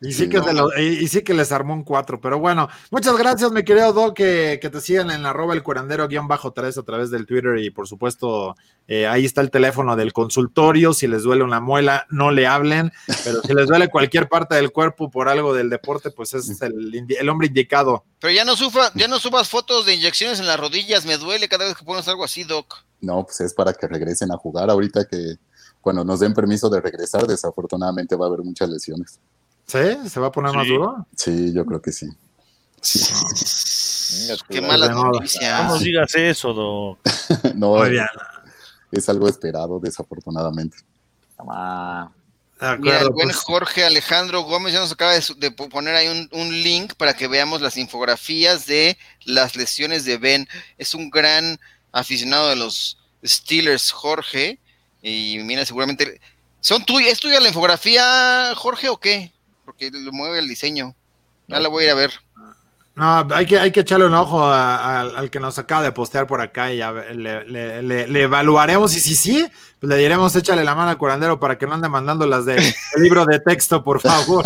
Y sí, Sí, que no. se lo- y, y sí que les armó un 4, pero bueno, muchas gracias, mi querido Doc, que, que te sigan en arroba el curandero guion bajo 3 a través del Twitter y por supuesto eh, ahí está el teléfono del consultorio, si les duele una muela, no le hablen, pero si les duele cualquier parte del cuerpo por algo del deporte, pues es el, hombre indicado. Pero ya no, sufa, ya no subas fotos de inyecciones en las rodillas, me duele cada vez que pones algo así, Doc. No, pues es para que regresen a jugar. Ahorita que cuando nos den permiso de regresar, desafortunadamente va a haber muchas lesiones. ¿Sí? ¿Se va a poner más duro? Sí, yo creo que sí. Sí. Qué malas de moda. No nos digas eso, Doc. No, Muy bien. es algo esperado, desafortunadamente. Toma. Mira, el buen pues. Jorge Alejandro Gómez ya nos acaba de, poner ahí un, un, link para que veamos las infografías de las lesiones de Ben. Es un gran aficionado de los Steelers, Jorge. Y mira, seguramente. ¿Son tuyas? ¿Es tuya la infografía, Jorge, o qué? Porque lo mueve el diseño. Ya la voy a ir a ver. No, hay que, hay que echarle un ojo al que nos acaba de postear por acá y le, evaluaremos. Y si sí, pues le diremos échale la mano al curandero para que no ande mandando las de libro de texto, por favor.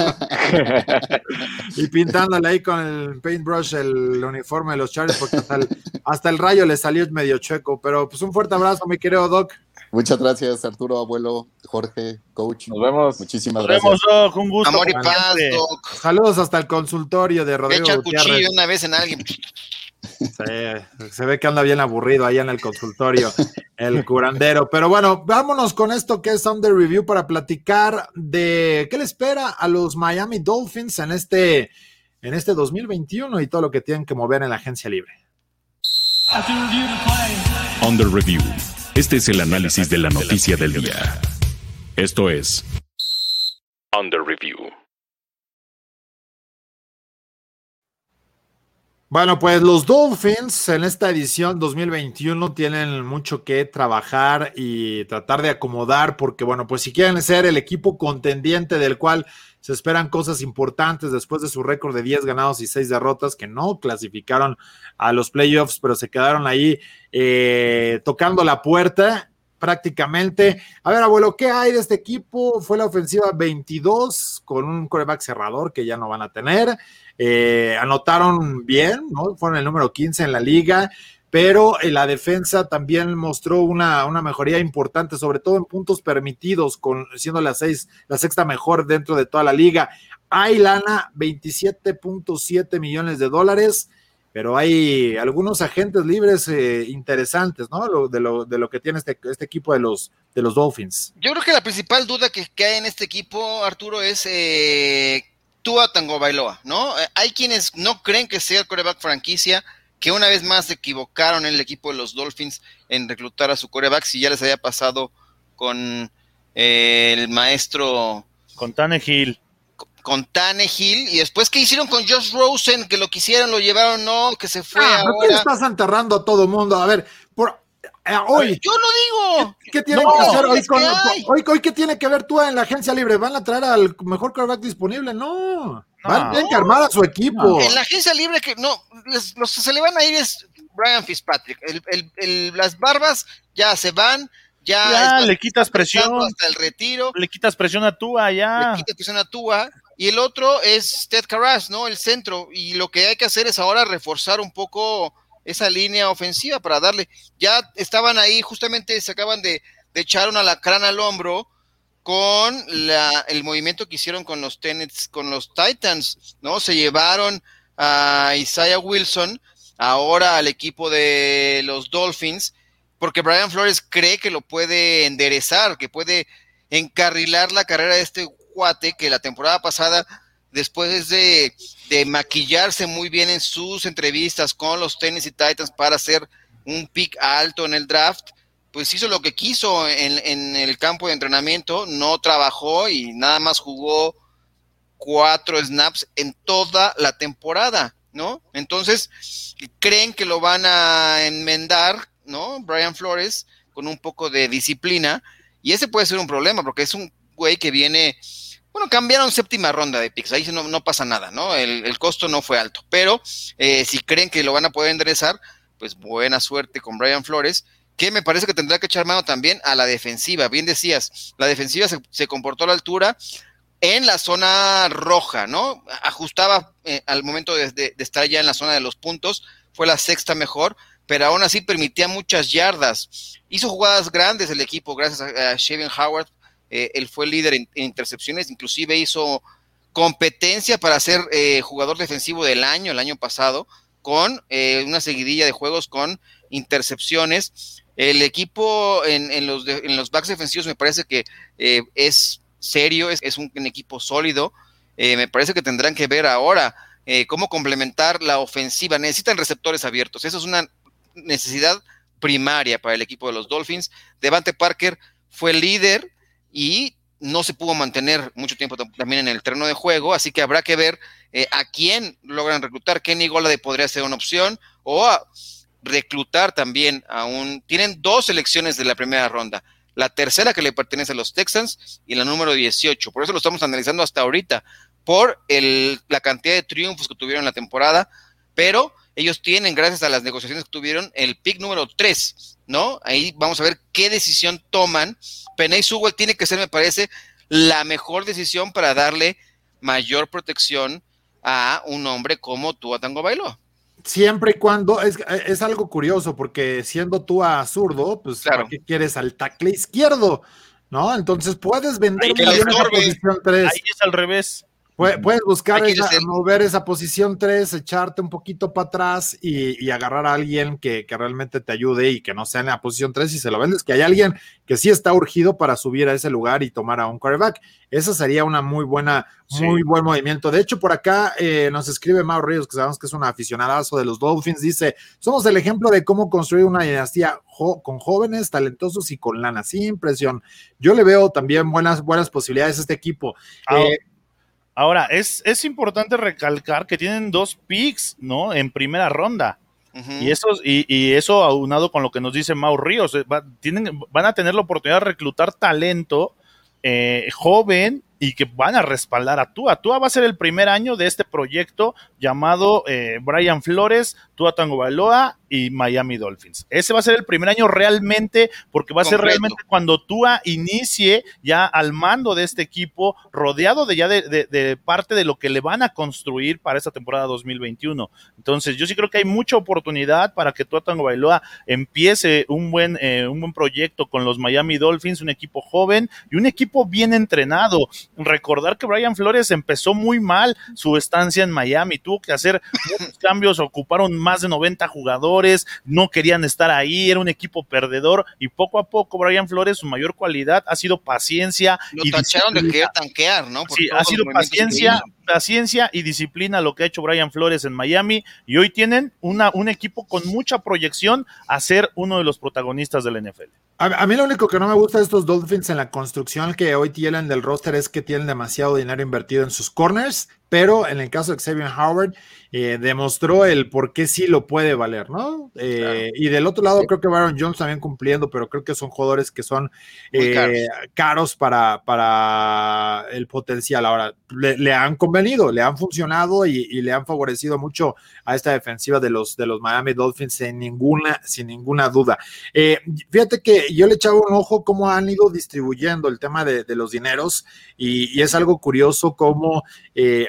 y pintándole ahí con el paintbrush el uniforme de los Chargers, porque hasta el, hasta el rayo le salió medio chueco. Pero pues un fuerte abrazo, mi querido Doc. Muchas gracias, Arturo, abuelo, Jorge, coach. Nos vemos. Muchísimas Nos gracias. vemos, Doc. Un gusto. Amor y paz, Doc. Saludos hasta el consultorio de Rodrigo Echa el Gutiérrez. cuchillo una vez en alguien. Sí, se ve que anda bien aburrido ahí en el consultorio, el curandero. Pero bueno, vámonos con esto que es Under Review para platicar de qué le espera a los Miami Dolphins en este, en este 2021 y todo lo que tienen que mover en la agencia libre. Under Review. Este es el análisis de la noticia del día. Esto es Under Review. Bueno, pues los Dolphins en esta edición 2021 tienen mucho que trabajar y tratar de acomodar porque, bueno, pues si quieren ser el equipo contendiente del cual se esperan cosas importantes después de su récord de 10 ganados y 6 derrotas que no clasificaron a los playoffs, pero se quedaron ahí eh, tocando la puerta prácticamente. A ver, abuelo, ¿qué hay de este equipo? Fue la ofensiva 22 con un coreback cerrador que ya no van a tener. Eh, anotaron bien, ¿no? Fueron el número 15 en la liga, pero en la defensa también mostró una, una mejoría importante, sobre todo en puntos permitidos, siendo la, seis, la sexta mejor dentro de toda la liga. Hay lana, 27.7 millones de dólares pero hay algunos agentes libres eh, interesantes, ¿no? De, lo, de lo que tiene este, este equipo de los, de los Dolphins. Yo creo que la principal duda que, que hay en este equipo, Arturo, es eh, Tua Tango Bailoa, ¿no? Eh, hay quienes no creen que sea el coreback franquicia, que una vez más se equivocaron en el equipo de los Dolphins en reclutar a su coreback, si ya les había pasado con eh, el maestro... Con Tannehill con Tannehill y después qué hicieron con Josh Rosen, que lo quisieron, lo llevaron, no, que se fue Ah, ¿por qué ahora. estás enterrando a todo mundo? A ver, por, eh, hoy, Yo lo digo. ¿qué tiene No, que hacer hoy con, que hoy, hoy qué tiene que ver tú en la agencia libre? ¿Van a traer al mejor quarterback disponible? No. Van, tienen que armar a su equipo. En la agencia libre que no, les- los que se le van a ir es Brian Fitzpatrick. El, el- el- las barbas ya se van, ya, Ya, le quitas presión. hasta el retiro. Le quitas presión a Tua ya. le quita presión a Tua, y el otro es Ted Carras, ¿no? El centro, y lo que hay que hacer es ahora reforzar un poco esa línea ofensiva para darle, ya estaban ahí, justamente se acaban de, de echar una lacrana al hombro con la, el movimiento que hicieron con los Tenets, con los Titans, ¿no? Se llevaron a Isaiah Wilson, ahora al equipo de los Dolphins, porque Brian Flores cree que lo puede enderezar, que puede encarrilar la carrera de este cuate que la temporada pasada, después de, maquillarse muy bien en sus entrevistas con los Tennessee Titans para hacer un pick alto en el draft, pues hizo lo que quiso en, el campo de entrenamiento, no trabajó y nada más jugó cuatro snaps en toda la temporada, ¿no? Entonces, creen que lo van a enmendar, ¿no? Brian Flores, con un poco de disciplina, y ese puede ser un problema, porque es un güey que viene, bueno, cambiaron séptima ronda de picks, ahí no, no pasa nada, ¿no? El, el costo no fue alto, pero eh, si creen que lo van a poder enderezar, pues buena suerte con Brian Flores, que me parece que tendrá que echar mano también a la defensiva. Bien decías, la defensiva se, comportó a la altura en la zona roja, ¿no? Ajustaba eh, al momento de, estar ya en la zona de los puntos, fue la sexta mejor, pero aún así permitía muchas yardas. Hizo jugadas grandes el equipo, gracias a, a Shaven Howard. Eh, él fue líder en, en, intercepciones, inclusive hizo competencia para ser eh, jugador defensivo del año, el año pasado, con eh, una seguidilla de juegos con intercepciones. El equipo en, los, en los backs defensivos me parece que eh, es serio, es, un, equipo sólido. Eh, me parece que tendrán que ver ahora eh, cómo complementar la ofensiva. Necesitan receptores abiertos. Eso es una necesidad primaria para el equipo de los Dolphins. Devante Parker fue líder y no se pudo mantener mucho tiempo también en el terreno de juego, así que habrá que ver eh, a quién logran reclutar. Kenny Golade podría ser una opción o a reclutar también a un... Tienen dos selecciones de la primera ronda, la tercera que le pertenece a los Texans y la número 18. Por eso lo estamos analizando hasta ahorita, por el, la cantidad de triunfos que tuvieron en la temporada, pero ellos tienen, gracias a las negociaciones que tuvieron, el pick número 3, ¿no? Ahí vamos a ver qué decisión toman. Penay Sewell tiene que ser, me parece, la mejor decisión para darle mayor protección a un hombre como tú, Tango Bailó. Siempre y cuando, es, algo curioso, porque siendo tú a zurdo, pues ¿para qué quieres al tackle izquierdo? ¿No? Entonces puedes vender esa posición 3. Ahí es al revés. Puedes buscar mover esa posición 3, echarte un poquito para atrás y, agarrar a alguien que, realmente te ayude y que no sea en la posición 3 y se lo vendes, que hay alguien que sí está urgido para subir a ese lugar y tomar a un quarterback. Eso sería una muy buena, muy buen movimiento. De hecho, por acá eh, nos escribe Mauro Ríos, que sabemos que es un aficionadazo de los Dolphins, dice, somos el ejemplo de cómo construir una dinastía con jóvenes, talentosos y con lana, sin impresión. Yo le veo también buenas, buenas posibilidades a este equipo. Ah, eh, Ahora, es, es importante recalcar que tienen dos picks, ¿no? En primera ronda. y, eso, y, y, eso aunado con lo que nos dice Mau Ríos, eh, tienen, van a tener la oportunidad de reclutar talento eh, joven y que van a respaldar a Tua. Tua va a ser el primer año de este proyecto llamado eh, Brian Flores, Tua Tango Baloa y Miami Dolphins. Ese va a ser el primer año realmente, porque va a ser realmente cuando Tua inicie ya al mando de este equipo, rodeado de ya de, parte de lo que le van a construir para esta temporada 2021. Entonces, yo sí creo que hay mucha oportunidad para que Tua Tango Bailoa empiece un buen, eh, un buen proyecto con los Miami Dolphins, un equipo joven y un equipo bien entrenado recordar que Brian Flores empezó muy mal su estancia en Miami, tuvo que hacer muchos cambios, ocuparon más de 90 jugadores, no querían estar ahí, era un equipo perdedor y poco a poco Brian Flores su mayor cualidad ha sido paciencia y tacharon de querer tanquear, ¿no? sí, ha sido paciencia, paciencia y disciplina lo que ha hecho Brian Flores en Miami y hoy tienen una, un equipo con mucha proyección a ser uno de los protagonistas del NFL. A, mí lo único que no me gusta de estos Dolphins en la construcción que hoy tienen del roster es que tienen demasiado dinero invertido en sus corners, pero en el caso de Xavier Howard, eh, demostró el por qué sí lo puede valer, ¿no? Eh, y del otro lado, creo que Baron Jones también cumpliendo, pero creo que son jugadores que son eh, caros. para, para el potencial. Ahora, le, han convenido, le han funcionado y, le han favorecido mucho a esta defensiva de los, de los Miami Dolphins sin ninguna, sin ninguna duda. fíjate que yo le echaba un ojo cómo han ido distribuyendo el tema de, los dineros y, es algo curioso cómo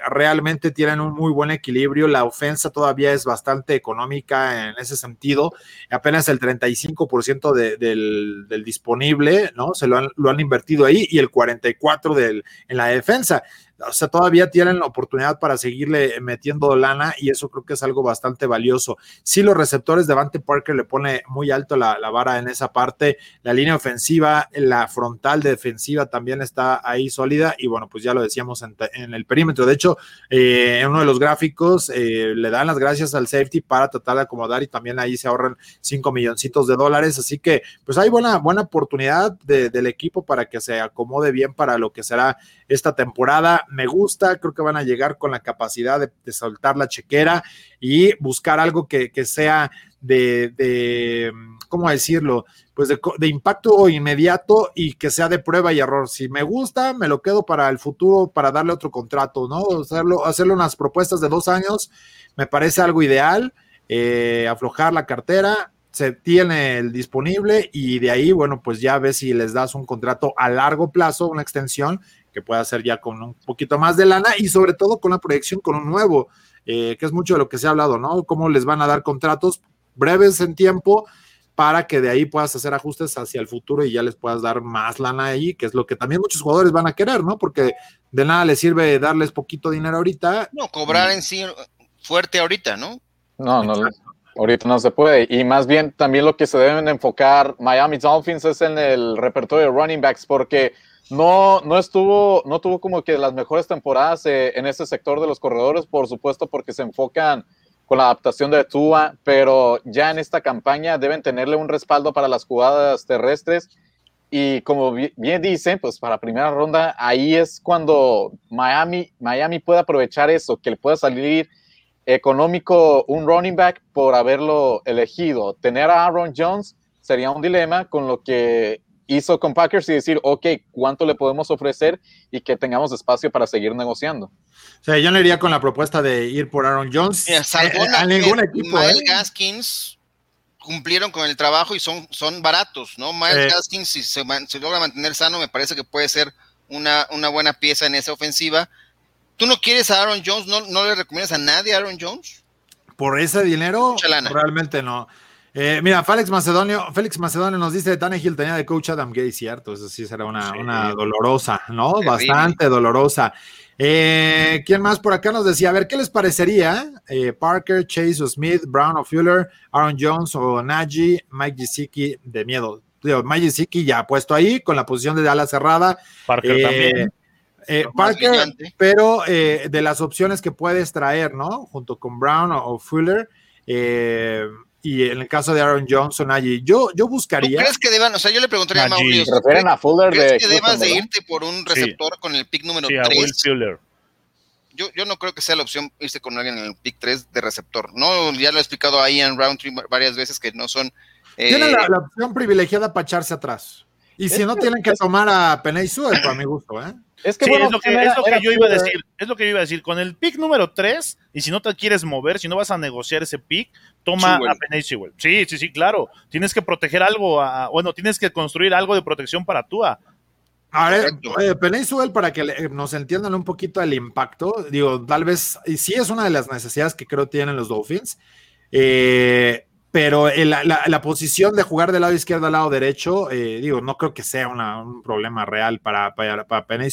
realmente tienen un muy buen equilibrio la ofensa todavía es bastante económica en ese sentido, apenas el 35% del, del, disponible, ¿no? Se lo han, lo han invertido ahí y el 44% del, en la defensa o sea, todavía tienen la oportunidad para seguirle metiendo lana y eso creo que es algo bastante valioso. Sí, los receptores de Vante Parker le pone muy alto la, vara en esa parte, la línea ofensiva, la frontal defensiva también está ahí sólida y bueno, pues ya lo decíamos en, el perímetro. De hecho, eh, en uno de los gráficos eh, le dan las gracias al safety para tratar de acomodar y también ahí se ahorran 5 milloncitos de dólares, así que pues hay buena, buena oportunidad del equipo para que se acomode bien para lo que será esta temporada me gusta, creo que van a llegar con la capacidad de, soltar la chequera y buscar algo que, sea de, ¿cómo decirlo? Pues de, impacto inmediato y que sea de prueba y error. Si me gusta, me lo quedo para el futuro, para darle otro contrato, ¿no? Hacerlo, hacerle unas propuestas de dos años, me parece algo ideal. Eh, aflojar la cartera, se tiene el disponible y de ahí, bueno, pues ya ves si les das un contrato a largo plazo, una extensión que pueda hacer ya con un poquito más de lana y sobre todo con la proyección con un nuevo, eh, que es mucho de lo que se ha hablado, ¿no? Cómo les van a dar contratos breves en tiempo para que de ahí puedas hacer ajustes hacia el futuro y ya les puedas dar más lana ahí, que es lo que también muchos jugadores van a querer, ¿no? Porque de nada les sirve darles poquito dinero ahorita. No, cobrar en sí fuerte ahorita, ¿no? No, no, ahorita no se puede. Y más bien también lo que se deben enfocar Miami Dolphins es en el repertorio de running backs, porque no, no estuvo, no tuvo como que las mejores temporadas eh, en ese sector de los corredores, por supuesto, porque se enfocan con la adaptación de Tua, pero ya en esta campaña deben tenerle un respaldo para las jugadas terrestres y como bien dicen, pues para primera ronda, ahí es cuando Miami, Miami puede aprovechar eso, que le pueda salir económico un running back por haberlo elegido. Tener a Aaron Jones sería un dilema con lo que hizo con Packers y decir, ok, ¿cuánto le podemos ofrecer y que tengamos espacio para seguir negociando? O sea, yo no iría con la propuesta de ir por Aaron Jones. Mira, salvo eh, a ningún equipo. Miles ¿eh? Gaskins cumplieron con el trabajo y son, son baratos, ¿no? Miles Gaskins, si se, logra mantener sano, me parece que puede ser una, una buena pieza en esa ofensiva. ¿Tú no quieres a Aaron Jones? ¿No, no le recomiendas a nadie a Aaron Jones? Por ese dinero, realmente no. Eh, mira, Félix Macedonio, Félix Macedonio nos dice Tannehill tenía de coach Adam Gay, cierto, eso sí será una, una dolorosa, ¿no? Bastante dolorosa. Eh, ¿Quién más por acá nos decía? A ver, ¿qué les parecería? Eh, Parker, Chase o Smith, Brown o Fuller, Aaron Jones o Najee, Mike Gesicki de miedo. Mike Gesicki ya puesto ahí con la posición de ala cerrada. Parker también. Parker, pero de las opciones que puedes traer, ¿no? Junto con Brown o, Fuller. Eh, y en el caso de Aaron Johnson allí, yo, yo buscaría. ¿Crees que deban, o sea, yo le preguntaría a Mauricio, ¿crees que debas de irte por un receptor con el pick número 3? Yo, yo no creo que sea la opción irse con alguien en el pick 3 de receptor. No, ya lo he explicado a Ian Roundtree varias veces que no son. Eh, Tienen la, opción privilegiada para echarse atrás. Y si no, tienen que tomar a Penay Sue, para mi gusto, ¿eh? Es que, bueno, es lo que, yo iba a decir. Es lo que yo iba a decir. Con el pick número 3, y si no te quieres mover, si no vas a negociar ese pick, toma a Penny Sewell. Sí, sí, sí, claro. Tienes que proteger algo, bueno, tienes que construir algo de protección para Tua. A ver, eh, Sewell, para que nos entiendan un poquito el impacto, digo, tal vez, y sí es una de las necesidades que creo tienen los Dolphins, eh, pero la, posición de jugar del lado izquierdo al lado derecho, eh, digo, no creo que sea un problema real para, para, para Penny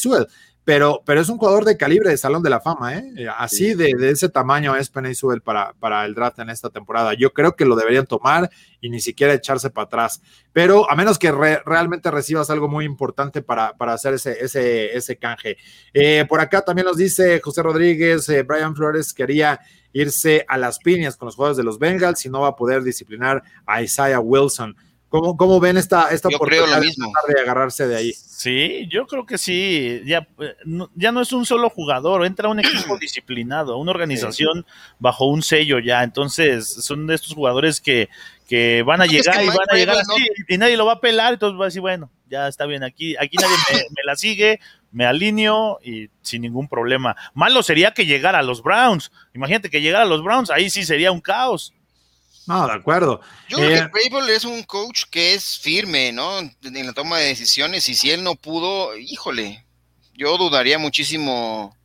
pero, pero es un jugador de calibre de Salón de la Fama, ¿eh? así de, ese tamaño es Penny para, para el draft en esta temporada. Yo creo que lo deberían tomar y ni siquiera echarse para atrás. Pero a menos que realmente recibas algo muy importante para, para hacer ese, ese, ese canje. Eh, por acá también nos dice José Rodríguez, eh, Brian Flores quería irse a las piñas con los jugadores de los Bengals y no va a poder disciplinar a Isaiah Wilson. ¿Cómo, cómo ven esta, esta oportunidad de agarrarse de ahí? Sí, yo creo que sí. Ya no, ya no es un solo jugador, entra un equipo disciplinado, una organización bajo un sello ya. Entonces, son de estos jugadores que, que van a llegar y van a llegar así y nadie lo va a pelar. Entonces va a decir, bueno, ya está bien, aquí, aquí nadie me, la sigue, me alineo y sin ningún problema. Malo sería que llegara a los Browns. Imagínate que llegara a los Browns, ahí sí sería un caos. No, de acuerdo. Yo creo que Brable eh, es un coach que es firme, ¿no? En la toma de decisiones y si él no pudo, híjole, yo dudaría muchísimo.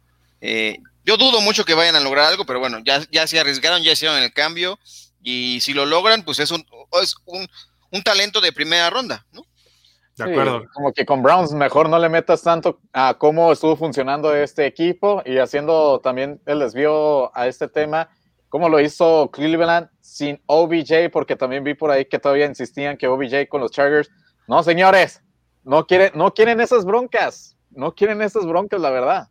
Eh, yo dudo mucho que vayan a lograr algo, pero bueno, ya, ya se arriesgaron, ya hicieron el cambio y si lo logran, pues es un, es un, un talento de primera ronda, ¿no? De acuerdo. como que con Browns mejor no le metas tanto a cómo estuvo funcionando este equipo y haciendo también el desvío a este tema cómo lo hizo Cleveland sin OBJ, porque también vi por ahí que todavía insistían que OBJ con los Chargers. No, señores, no quieren, no quieren esas broncas, no quieren esas broncas, la verdad.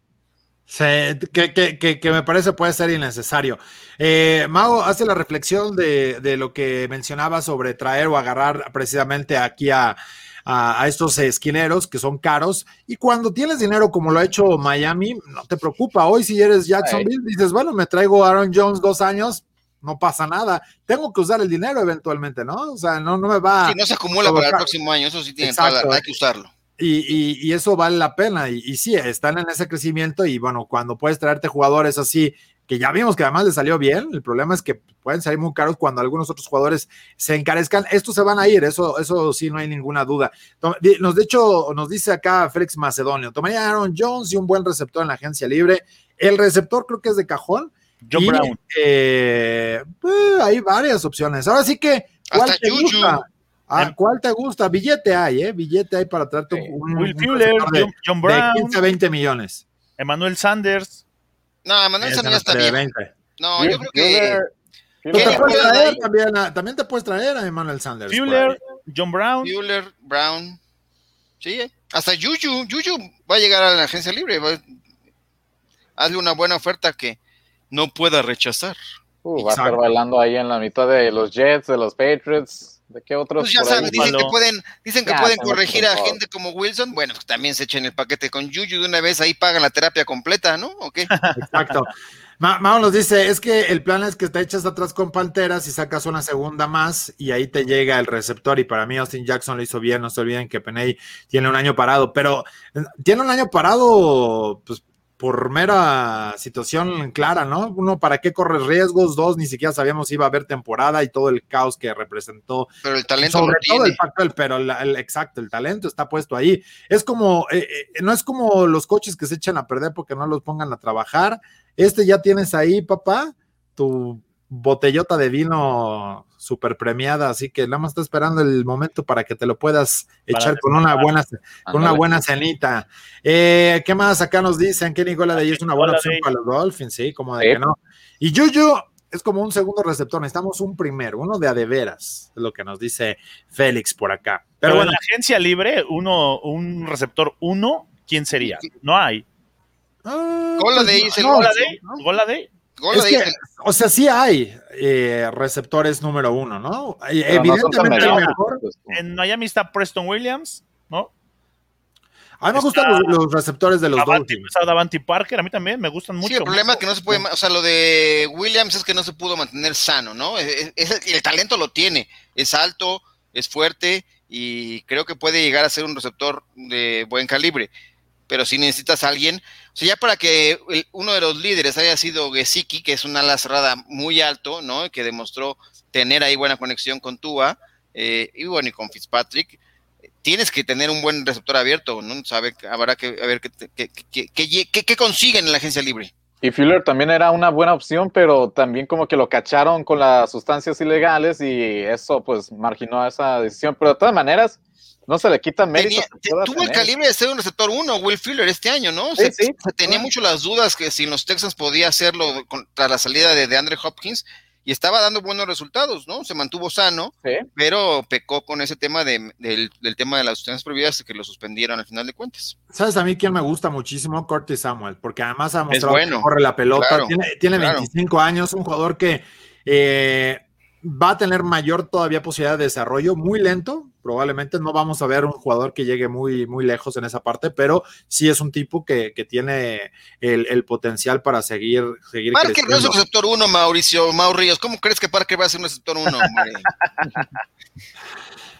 Sí, que, me parece puede ser innecesario. Eh, Mago hace la reflexión de, de, lo que mencionaba sobre traer o agarrar precisamente aquí a, a, estos esquineros que son caros. Y cuando tienes dinero como lo ha hecho Miami, no te preocupa. Hoy si eres Jacksonville, dices, bueno, me traigo a Aaron Jones dos años, no pasa nada. Tengo que usar el dinero eventualmente, ¿no? O sea, no, no me va. Si no se acumula para el próximo año, eso sí tiene hay que usarlo. Y, y, eso vale la pena. Y, y, sí, están en ese crecimiento. Y bueno, cuando puedes traerte jugadores así que ya vimos que además le salió bien. El problema es que pueden salir muy caros cuando algunos otros jugadores se encarezcan. Estos se van a ir, eso, eso sí, no hay ninguna duda. Nos, de hecho, nos dice acá Félix Macedonio, tomaría Aaron Jones y un buen receptor en la agencia libre. El receptor creo que es de cajón. John Brown. Eh, pues, hay varias opciones. Ahora sí que, ¿cuál te gusta? Ah, em- ¿Cuál te gusta? Billete hay, ¿eh? Billete hay para traerte un, Will Fuller, John Brown, de 15 20 millones. Emmanuel Sanders. No, Manuel Sanders está bien. No, yo creo que. también, te puedes traer a Emmanuel Sanders. Fuller, John Brown. Fuller, Brown. Sí, hasta Juju. Juju va a llegar a la agencia libre. hazle una buena oferta que no pueda rechazar. Uh, va a estar bailando ahí en la mitad de los Jets, de los Patriots. ¿De qué otros? Pues ya saben, dicen que pueden, dicen que Ya, pueden también, corregir a gente como Wilson. Bueno, pues también se echen el paquete con Juju de una vez, ahí pagan la terapia completa, ¿no? ¿O qué? Exacto. Ma- Mao nos dice, es que el plan es que te echas atrás con Panteras y sacas una segunda más y ahí te llega el receptor y para mí Austin Jackson lo hizo bien, no se olviden que Peney tiene un año parado, pero eh, tiene un año parado pues por mera situación clara, ¿no? Uno, ¿para qué corres riesgos? Dos, ni siquiera sabíamos si iba a haber temporada y todo el caos que representó Pero el talento sobre todo tiene. el papel, pero el, exacto, el talento está puesto ahí. Es como, eh, eh, no es como los coches que se echan a perder porque no los pongan a trabajar. Este ya tienes ahí, papá, tu botellota de vino super premiada, así que nada más está esperando el momento para que te lo puedas Para echar con una buena, con una buena cenita. Eh, ¿Qué más acá nos dicen? Que Nicola de ahí es una buena opción para los Dolphins, sí, como de Sí. que no. Y Juju es como un segundo receptor, necesitamos un primero, uno de adeveras, es lo que nos dice Félix por acá. Pero, Pero, bueno, en la agencia libre, uno, un receptor uno, ¿quién sería? No hay. ah, Golladay pues, es el no, Golladay, ¿no? Golladay. Gol es de que, ahí, o sea, sí hay eh, receptores número uno, ¿no? Eh, Pero no Evidentemente, el mediocres, mejor. pues, En Miami está Preston Williams, ¿no? A mí me Está- gustan los, los receptores de los Davanti, Dolphins. Davanti Parker, a mí también me gustan mucho. Sí, el problema es que no se puede, o sea, lo de Williams es que no se pudo mantener sano, ¿no? Es- es- es- el talento lo tiene, es alto, es fuerte y creo que puede llegar a ser un receptor de buen calibre, pero si necesitas a alguien, o sea, ya para que uno de los líderes haya sido Gesicki, que es un ala muy alto, ¿no? Que demostró tener ahí buena conexión con Tua, eh, y bueno, y con Fitzpatrick, tienes que tener un buen receptor abierto, ¿no? Sabe, habrá que ver qué consiguen en la agencia libre. Y Fuller también era una buena opción, pero también como que lo cacharon con las sustancias ilegales y eso pues marginó esa decisión. Pero de todas maneras, no se le quita mérito. Tenía- tuvo el calibre de ser un receptor 1, Will Fuller, este año, ¿no? Sí, Se- sí. se tenía mucho las dudas que si los Texans podía hacerlo con- tras la salida de, de Andre Hopkins y estaba dando buenos resultados, ¿no? Se mantuvo sano, Sí. pero pecó con ese tema de, del, del tema de las sustancias prohibidas que lo suspendieron al final de cuentas. ¿Sabes a mí quién me gusta muchísimo? Curtis Samuel, porque además ha mostrado bueno, que corre la pelota, claro, tiene, tiene claro. 25 años, un jugador que eh, va a tener mayor todavía posibilidad de desarrollo, muy lento, probablemente no vamos a ver un jugador que llegue muy, muy lejos en esa parte, pero sí es un tipo que, que tiene el, el potencial para seguir, seguir Parker no es un receptor 1, Mauricio, Mauricio. ¿Cómo crees que Parker va a ser un receptor 1, hombre?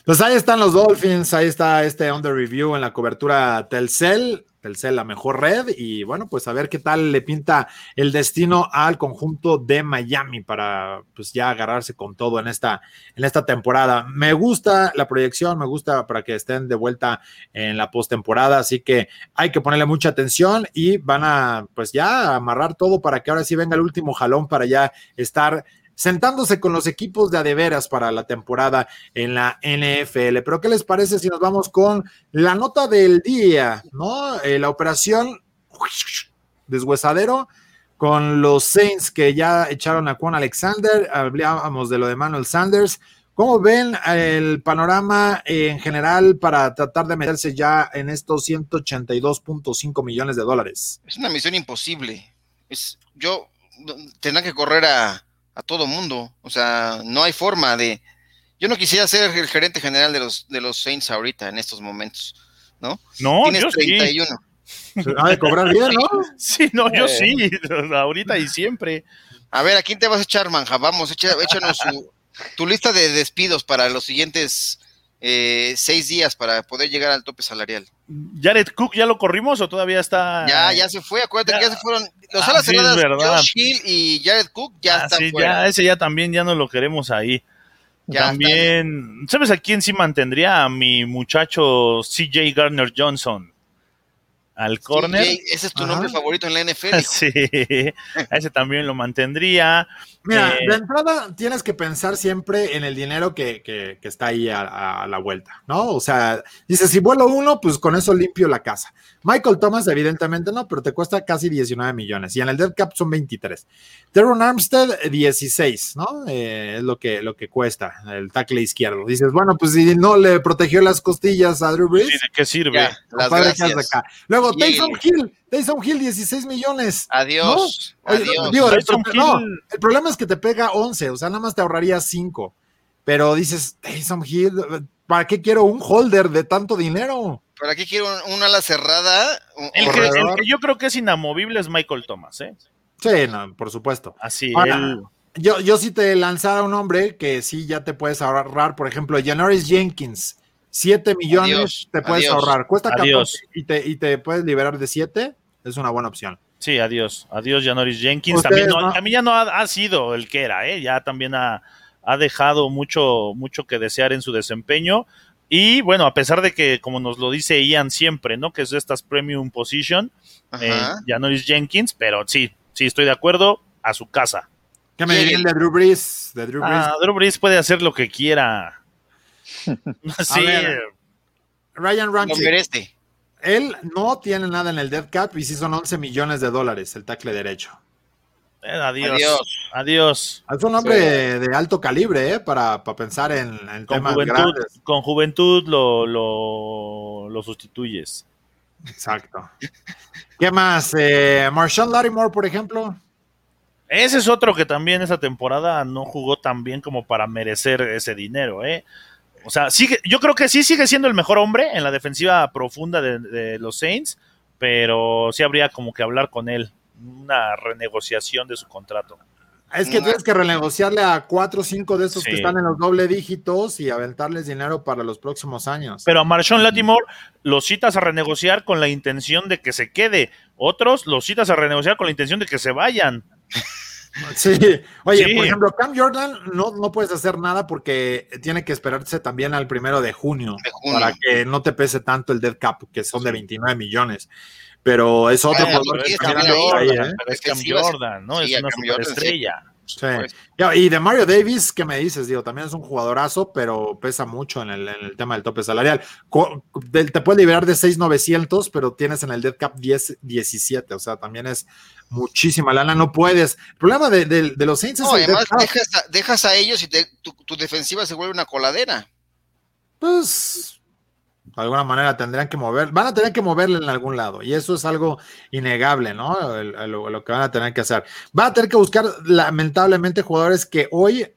Pues ahí están los Dolphins, ahí está este under review en la cobertura Telcel, Telcel la mejor red y bueno, pues a ver qué tal le pinta el destino al conjunto de Miami para pues ya agarrarse con todo en esta en esta temporada. Me gusta la proyección, me gusta para que estén de vuelta en la postemporada, así que hay que ponerle mucha atención y van a pues ya amarrar todo para que ahora sí venga el último jalón para ya estar sentándose con los equipos de adeveras para la temporada en la NFL. Pero ¿qué les parece si nos vamos con la nota del día, ¿no? Eh, la operación deshuesadero con los Saints que ya echaron a Juan Alexander, hablábamos de lo de Manuel Sanders. ¿Cómo ven el panorama en general para tratar de meterse ya en estos 182.5 millones de dólares? Es una misión imposible. Yo tendrán que correr a, a todo mundo. O sea, no hay forma de. Yo no quisiera ser el gerente general de los, de los Saints ahorita, en estos momentos. ¿No? No, Tienes yo sí. 31. Se ha de cobrar bien, ¿no? Sí, no, yo Eh. sí. Ahorita y siempre. A ver, ¿a quién te vas a echar, Manja? Vamos, echa- échanos su- tu lista de despidos para los siguientes eh, seis días para poder llegar al tope salarial. ¿Jared Cook ya lo corrimos o todavía está? Ya, ya se fue, acuérdate ya. que ya se fueron. Los alas cerradas. Josh Hill y Jared Cook ya Ah, están sí, fuera. ya, ese ya también ya no lo queremos ahí. Ya también, ¿sabes a quién sí mantendría? A mi muchacho CJ Garner Johnson. Al corner. Ese es tu Ajá. nombre favorito en la NFL. hijo. Sí, a ese también lo mantendría. Mira, Eh, de entrada tienes que pensar siempre en el dinero que, que- que está ahí a, la vuelta, ¿no? O sea, dices, si vuelo uno, pues con eso limpio la casa. Michael Thomas, evidentemente no, pero te cuesta casi 19 millones y en el dead cap son 23. Teron Armstead, 16, ¿no? Eh, es lo que, lo que cuesta el tackle izquierdo. Dices, bueno, pues si no le protegió las costillas a Drew Brees, sí, ¿De qué sirve? Ya, las compadre, ¿qué haces gracias. acá? Luego, Taysom. Hill, Taysom Hill, 16 millones. Adiós, adiós. digo, el, Tyson no, problema es que te pega 11, o sea, nada más te ahorrarías 5. pero dices, Taysom Hill, ¿para qué quiero un holder de tanto dinero? ¿Para qué quiero una ala cerrada? El que, el que, yo creo que es inamovible es Michael Thomas, ¿eh? Sí, no, por supuesto. Así, Ahora, él- Yo, yo sí te lanzara un hombre que sí ya te puedes ahorrar, por ejemplo, Janoris Jenkins, 7 millones Adiós, te puedes adiós. ahorrar. Cuesta 14 Adiós. y te, y te puedes liberar de 7, es una buena opción. Sí, adiós. Adiós, Janoris Jenkins. También, no- no- también ya no ha, ha sido el que era, ¿eh? Ya también ha, ha dejado mucho, mucho que desear en su desempeño. Y bueno, a pesar de que, como nos lo dice Ian siempre, ¿no? Que es de estas premium position, eh. Janoris Jenkins, pero sí, sí, estoy de acuerdo, a su casa. ¿Qué me Sí. dirían de Drew Brees? De Drew Brees. Ah, Drew Brees puede hacer lo que quiera. sí, ver. Ryan Lo Ramsey, merece. Él no tiene nada en el dead cap y sí son 11 millones de dólares el tackle derecho. eh, adiós. Adiós. Adiós. Es un hombre de alto calibre, ¿eh? Para, para pensar en, en Con temas juventud, grandes. con juventud lo, lo, lo sustituyes. Exacto. ¿Qué más? Eh, Marshawn Lattimore, por ejemplo. Ese es otro que también esa temporada no jugó tan bien como para merecer ese dinero, ¿eh? O sea, sigue, yo creo que sí sigue siendo el mejor hombre en la defensiva profunda de, de los Saints, pero sí habría como que hablar con él, una renegociación de su contrato. Es que tienes que renegociarle a cuatro o cinco de esos Sí. que están en los doble dígitos y aventarles dinero para los próximos años. Pero a Marshawn Latimore los citas a renegociar con la intención de que se quede, otros los citas a renegociar con la intención de que se vayan. Sí. Oye, Sí. por ejemplo, Cam Jordan no, no puedes hacer nada porque tiene que esperarse también al primero de junio, De junio. para que no te pese tanto el dead cap, que son de 29 millones. Pero es otro jugador es Cam Jordan, ahí, ¿eh? Pero es Cam Jordan, ¿no? sí, es una Cam Jordan, sí. superestrella. Sí. Pues- Y de Mario Davis, ¿qué me dices? Digo, también es un jugadorazo, pero pesa mucho en el, en el tema del tope salarial. Te puedes liberar de 6,900, pero tienes en el dead cap 10, 17. O sea, también es muchísima lana. No puedes. El problema de, de- de los Saints es No, el dead además cap. dejas a, dejas a ellos y te- tu, tu defensiva se vuelve una coladera. Pues, de alguna manera tendrían que mover. Van a tener que moverle en algún lado. Y eso es algo innegable, ¿no? El- el- lo, lo que van a tener que hacer. Van a tener que buscar, lamentablemente, jugadores que hoy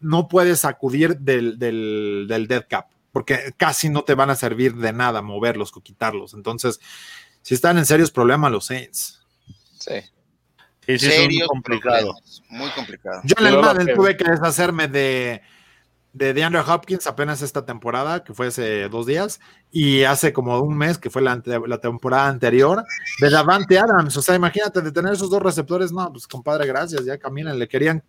no puedes acudir del, del, del dead cap, porque casi no te van a servir de nada moverlos o quitarlos. Entonces, si están en serios problemas los Saints. Sí. Sí, sí, es un complicado. Muy complicado. Yo en el Madden tuve que deshacerme de, de DeAndre Hopkins apenas esta temporada, que fue hace dos días, y hace como un mes, que fue la, la temporada anterior, de Davante Adams. O sea, imagínate, de tener esos dos receptores, no, pues compadre, gracias, ya caminan, le querían,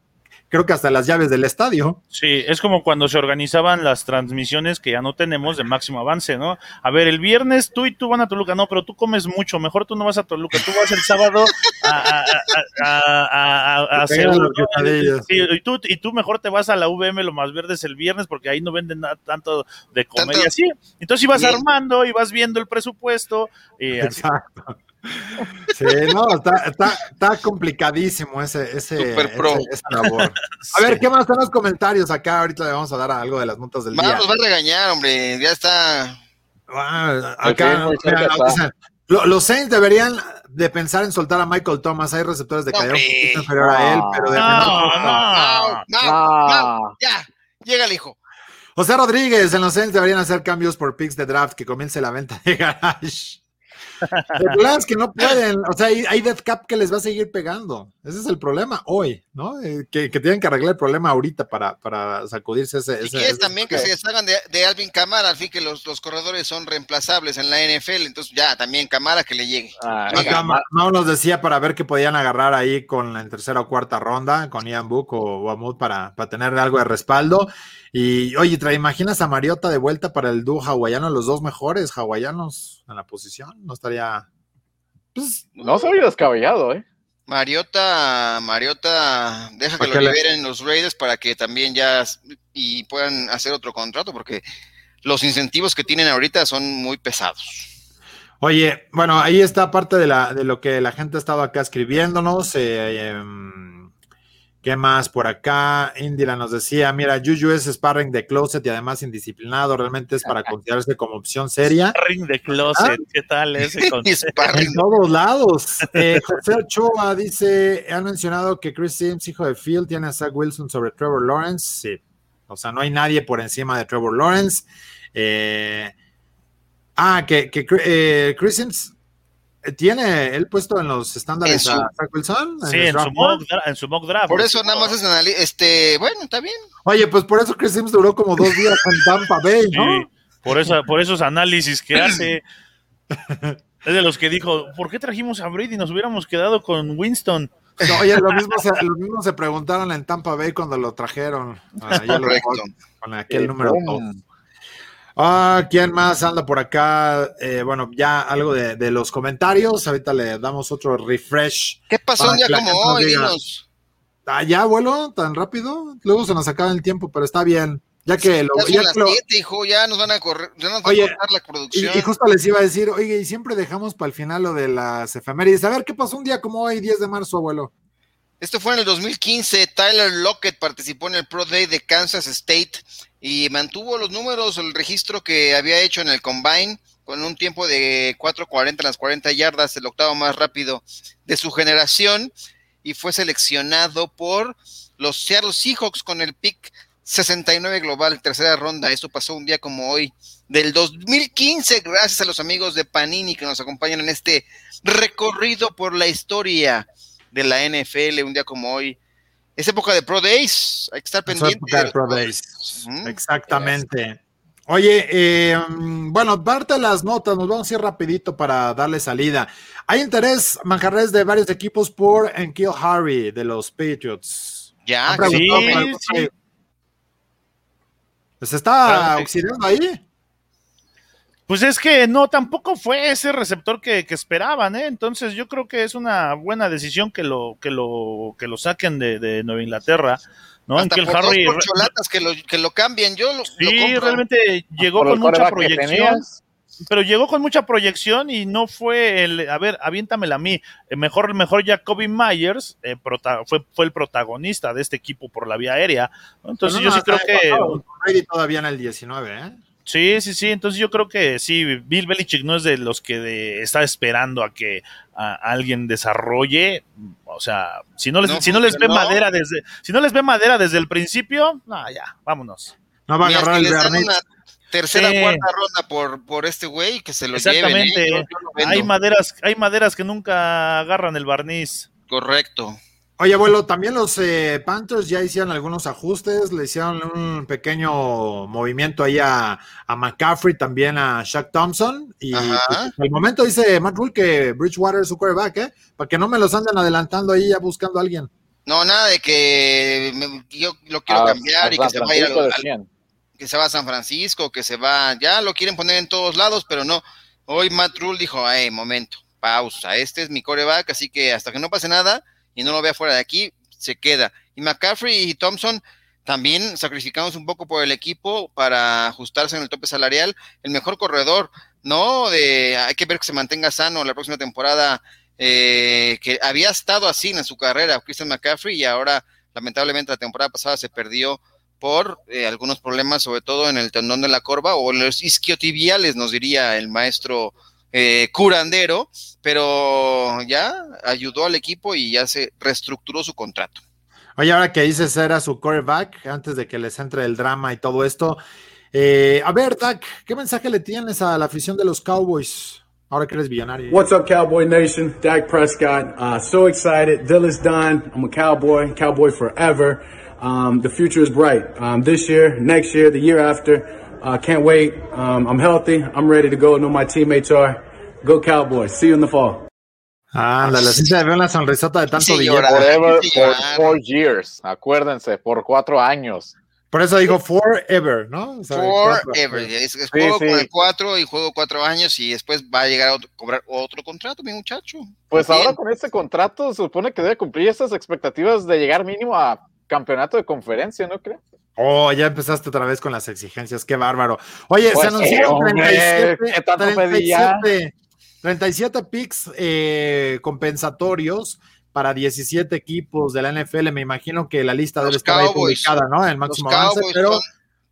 creo que hasta las llaves del estadio. Sí, es como cuando se organizaban las transmisiones que ya no tenemos de máximo avance, ¿no? A ver, el viernes tú y tú van a Toluca, no, pero tú comes mucho, mejor tú no vas a Toluca, tú vas el sábado a. Sí, y, tú, y tú mejor te vas a la VM Lo Más Verdes el viernes porque ahí no venden nada, tanto de comer y Tanto- así. Entonces ibas armando, ibas viendo el presupuesto y así. Exacto. Sí, no, está, está, está complicadísimo ese, ese, Super pro. ese- esa labor. A ver, ¿qué más están los comentarios acá? Ahorita le vamos a dar algo de las notas del Va, día. nos va a regañar, hombre. Ya está. Ah, Al acá mira, dicen, lo- los Saints deberían de pensar en soltar a Michael Thomas. Hay receptores de No, calidad un hombre. poquito inferior a él, pero de No, No, no, no, ya. Llega el hijo. José Rodríguez, en los Saints deberían hacer cambios por picks de draft que comience la venta de garage. El problema es que no pueden, o sea, hay, hay death cap que les va a seguir pegando. Ese es el problema hoy, ¿no? Eh, que, que tienen que arreglar el problema ahorita para, para sacudirse ese. Si ese- quieres ese- también que se deshagan de, de Alvin Camara, al fin que los, los corredores son reemplazables en la NFL, entonces ya también Camara que le llegue. ah, Acá Ma- Mau nos decía para ver qué podían agarrar ahí con en tercera o cuarta ronda, con Ian Book o Wamut para, para tener algo de respaldo. Y oye, ¿te imaginas a Mariota de vuelta para el dúo hawaiano, los dos mejores hawaianos en la posición? No estaría. Pues, no soy descabellado, ¿eh? Mariota, Mariota, deja que ¿Por lo le- liberen los Raiders para que también ya y puedan hacer otro contrato, porque los incentivos que tienen ahorita son muy pesados. Oye, bueno, ahí está parte de, la, de lo que la gente ha estado acá escribiéndonos. eh, em, ¿Qué más por acá? Indira nos decía, mira, Juju es sparring de closet y además indisciplinado, realmente es para considerarse como opción seria. Ring de closet, ¿qué tal ese? Sparring. En todos lados. Eh, José Ochoa dice, han mencionado que Chris Sims, hijo de Phil, tiene a Zach Wilson sobre Trevor Lawrence. Sí. O sea, no hay nadie por encima de Trevor Lawrence. Eh, ah, que, que eh, tiene él puesto en los estándares a Zach Wilson. Sí, en, su mock, en su, mock, draft. Por eso nada más es este, bueno, está bien. Oye, pues por eso Chris Sims duró como dos días en Tampa Bay, ¿no? por, eso, por esos análisis que hace. es de los que dijo, ¿por qué trajimos a Brady? Nos hubiéramos quedado con Winston. oye, lo mismo, se, lo mismo se preguntaron en Tampa Bay cuando lo trajeron. con aquel número 2. Ah, ¿quién más anda por acá? Eh, bueno, ya algo de, los comentarios. Ahorita le damos otro refresh. ¿Qué pasó un día como hoy? Ah, ya, abuelo, tan rápido. Luego se nos acaba el tiempo, pero está bien. Ya que lo ya, las hijo, ya nos van a correr, ya nos van a cortar la producción. Y, justo les iba a decir, oye, y siempre dejamos para el final lo de las efemérides. A ver, ¿qué pasó un día como hoy, 10 de marzo, abuelo? Esto fue en el 2015. Tyler Lockett participó en el Pro Day de Kansas State y mantuvo los números, el registro que había hecho en el Combine con un tiempo de 4.40 en las 40 yardas, el octavo más rápido de su generación y fue seleccionado por los Seattle Seahawks con el pick 69 global, tercera ronda. Esto pasó un día como hoy del 2015, gracias a los amigos de Panini que nos acompañan en este recorrido por la historia de la NFL, un día como hoy. Es época de Pro Days, hay que estar pendiente. de Pro Days. Exactamente. Oye, eh, bueno, parte las notas, nos vamos a ir rapidito para darle salida. Hay interés, Manjarres, de varios equipos por Enkil Harry de los Patriots. Ya, sí, ¿Se está oxidando ahí? Pues es que no, tampoco fue ese receptor que, esperaban, ¿eh? Entonces yo creo que es una buena decisión que lo, que lo, que lo saquen de, Nueva Inglaterra. ¿no? Hasta que el Harry. que lo, que lo cambien, yo lo, Sí, realmente llegó con mucha proyección. Pero llegó con mucha proyección y no fue el. A ver, aviéntamela a mí. Eh, mejor, mejor Jacoby Myers eh, fue, fue el protagonista de este equipo por la vía aérea. Entonces yo sí creo que. todavía en el 19, ¿eh? Sí, sí, sí. Entonces yo creo que sí, Bill Belichick no es de los que está esperando a que alguien desarrolle. O sea, si no les, si no les ve madera desde, si no les ve madera desde el principio, no, ya, vámonos. No va a agarrar el una Tercera, cuarta ronda por, por este güey que se lo Exactamente. lleven. ¿eh? hay maderas, hay maderas que nunca agarran el barniz. Correcto. Oye, abuelo, también los eh, Panthers ya hicieron algunos ajustes, le hicieron un pequeño movimiento ahí a, McCaffrey, también a Shaq Thompson. Y pues, el momento dice Matt Rule que Bridgewater es su quarterback, ¿eh? Para que no me los anden adelantando ahí ya buscando a alguien. No, nada de que yo lo quiero cambiar y que se vaya que se va a San Francisco, que se va, ya lo quieren poner en todos lados, pero no. Hoy Matt Rule dijo, hey, momento, pausa, este es mi coreback, así que hasta que no pase nada, y no lo vea fuera de aquí, se queda. Y McCaffrey y Thompson también sacrificamos un poco por el equipo para ajustarse en el tope salarial. El mejor corredor, ¿no? De, hay que ver que se mantenga sano la próxima temporada, eh, que había estado así en su carrera, Christian McCaffrey, y ahora lamentablemente la temporada pasada se perdió por eh, algunos problemas, sobre todo en el tendón de la corva o los isquiotibiales, nos diría el maestro eh, curandero, pero ya ayudó al equipo y ya se reestructuró su contrato. Oye, ahora que dices era su quarterback, antes de que les entre el drama y todo esto, eh, a ver, Dak, ¿qué mensaje le tienes a la afición de los Cowboys? Ahora que eres billonario. What's up, Cowboy Nation? Dak Prescott. Uh, so excited. Deal is done. I'm a Cowboy. Cowboy forever. Um, the future is bright. Um, this year, next year, the year after. Uh, can't wait. Um, I'm healthy. I'm ready to go. I know my teammates are. Go Cowboys. See you in the fall. Ándale, así se ve una sonrisota de tanto sí, Forever for four years. Acuérdense, por cuatro años. Por eso digo forever, ¿no? forever. Es, juego sí, sí. cuatro y juego cuatro años y después va a llegar a cobrar otro contrato, mi muchacho. Pues ahora con este contrato se supone que debe cumplir esas expectativas de llegar mínimo a campeonato de conferencia, ¿no crees? Oh, ya empezaste otra vez con las exigencias, qué bárbaro. Oye, se pues, anunciaron 37, 37, 37 picks eh, compensatorios para 17 equipos de la NFL. Me imagino que la lista debe estar ahí publicada, ¿no? El máximo avance, pero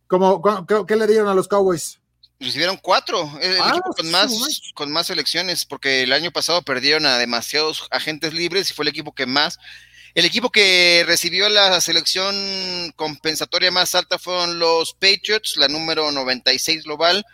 ¿cómo, qué, le dieron a los Cowboys? Recibieron cuatro, el ah, equipo con más, con más selecciones, porque el año pasado perdieron a demasiados agentes libres y fue el equipo que más El equipo que recibió la selección compensatoria más alta fueron los Patriots, la número 96 global.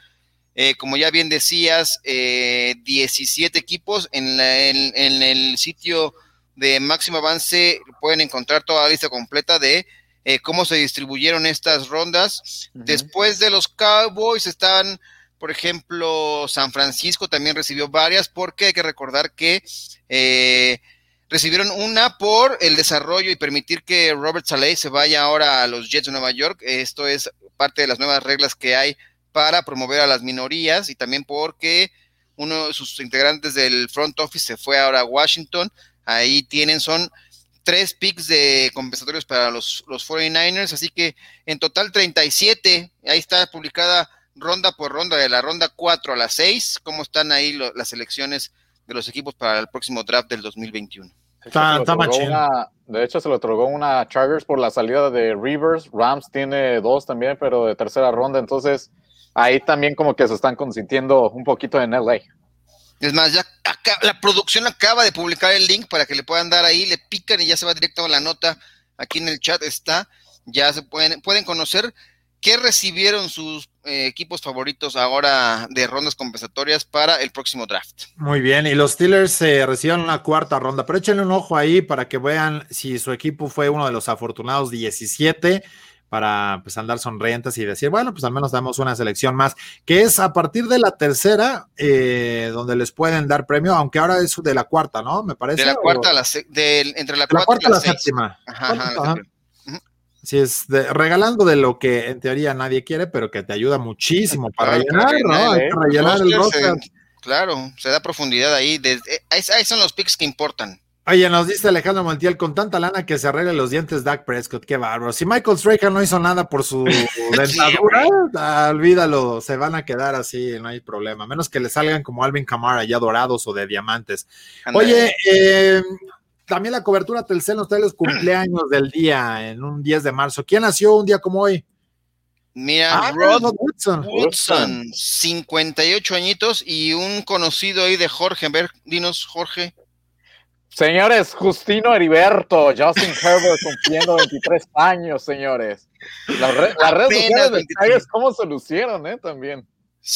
Eh, como ya bien decías, eh, 17 equipos. En, la, en, en, el sitio de máximo avance pueden encontrar toda la lista completa de eh, cómo se distribuyeron estas rondas. Uh -huh. Después de los Cowboys están, por ejemplo, San Francisco también recibió varias, porque hay que recordar que eh, recibieron una por el desarrollo y permitir que Robert Saleh se vaya ahora a los Jets de Nueva York. Esto es parte de las nuevas reglas que hay para promover a las minorías y también porque uno de sus integrantes del front office se fue ahora a Washington. Ahí tienen, son tres picks de compensatorios para los, los 49ers, así que en total 37. Ahí está publicada ronda por ronda, de la ronda 4 a la 6, cómo están ahí lo, las elecciones de los equipos para el próximo draft del 2021. Está, está una, de hecho, se le otorgó una Chargers por la salida de Rivers. Rams tiene dos también, pero de tercera ronda. Entonces, ahí también como que se están consintiendo un poquito en LA. Es más, ya acá, la producción acaba de publicar el link para que le puedan dar ahí, le pican y ya se va directo a la nota. Aquí en el chat está. Ya se pueden, pueden conocer qué recibieron sus eh, equipos favoritos ahora de rondas compensatorias para el próximo draft. Muy bien, y los Steelers eh, recibieron una cuarta ronda, pero échenle un ojo ahí para que vean si su equipo fue uno de los afortunados 17 para pues andar sonrientes y decir, bueno, pues al menos damos una selección más, que es a partir de la tercera, eh, donde les pueden dar premio, aunque ahora es de la cuarta, ¿no? Me parece. De la cuarta o... a la de, entre la, la cuarta y la, la séptima. Ajá, ajá, ajá. Sí, es de, regalando de lo que en teoría nadie quiere, pero que te ayuda muchísimo para rellenar, ¿no? Hay que rellenar el roster. Se, claro, se da profundidad ahí. De, ahí, ahí son los picks que importan. Oye, nos dice Alejandro Montiel, con tanta lana que se arregle los dientes Dak Prescott, qué bárbaro. Si Michael Strahan no hizo nada por su dentadura, sí, olvídalo, se van a quedar así, no hay problema. A menos que le salgan como Alvin Kamara, ya dorados o de diamantes. Oye, eh, también la cobertura Telcel nos trae los cumpleaños del día, en un 10 de marzo. ¿Quién nació un día como hoy? Mira, ah, Rod Woodson. Woodson, 58 añitos y un conocido ahí de Jorge. A ver, dinos, Jorge. Señores, Justino Heriberto, Justin Herbert cumpliendo 23 años, señores. Las, re las redes sociales de Tigers, ¿cómo se lucieron, eh? También.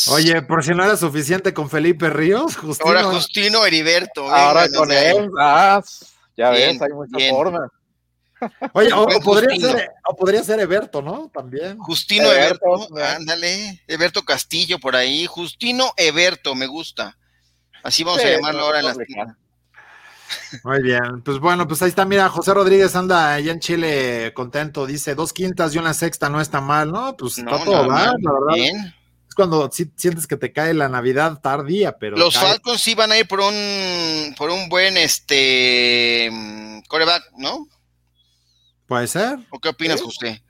Oye, por si no era suficiente con Felipe Ríos, Justino. Ahora Justino Heriberto. Ahora venga, con él, ah, ya bien, ves, hay mucha bien. forma. Oye, o, o, podría ser, o, podría ser, Eberto, ¿no? También. Justino Eberto, Eberto ándale. Eberto Castillo por ahí. Justino Eberto, me gusta. Así vamos sí, a llamarlo no, ahora en las. Muy bien, pues bueno, pues ahí está, mira, José Rodríguez anda allá en Chile contento, dice dos quintas y una sexta no está mal, ¿no? Pues no, está todo no, mal, la verdad. Bien. Es cuando sí, sientes que te cae la Navidad tardía, pero. Los cae. Falcons sí van a ir por un por un buen este coreback, ¿no? Puede ser. ¿O qué opinas, ¿Sí? José?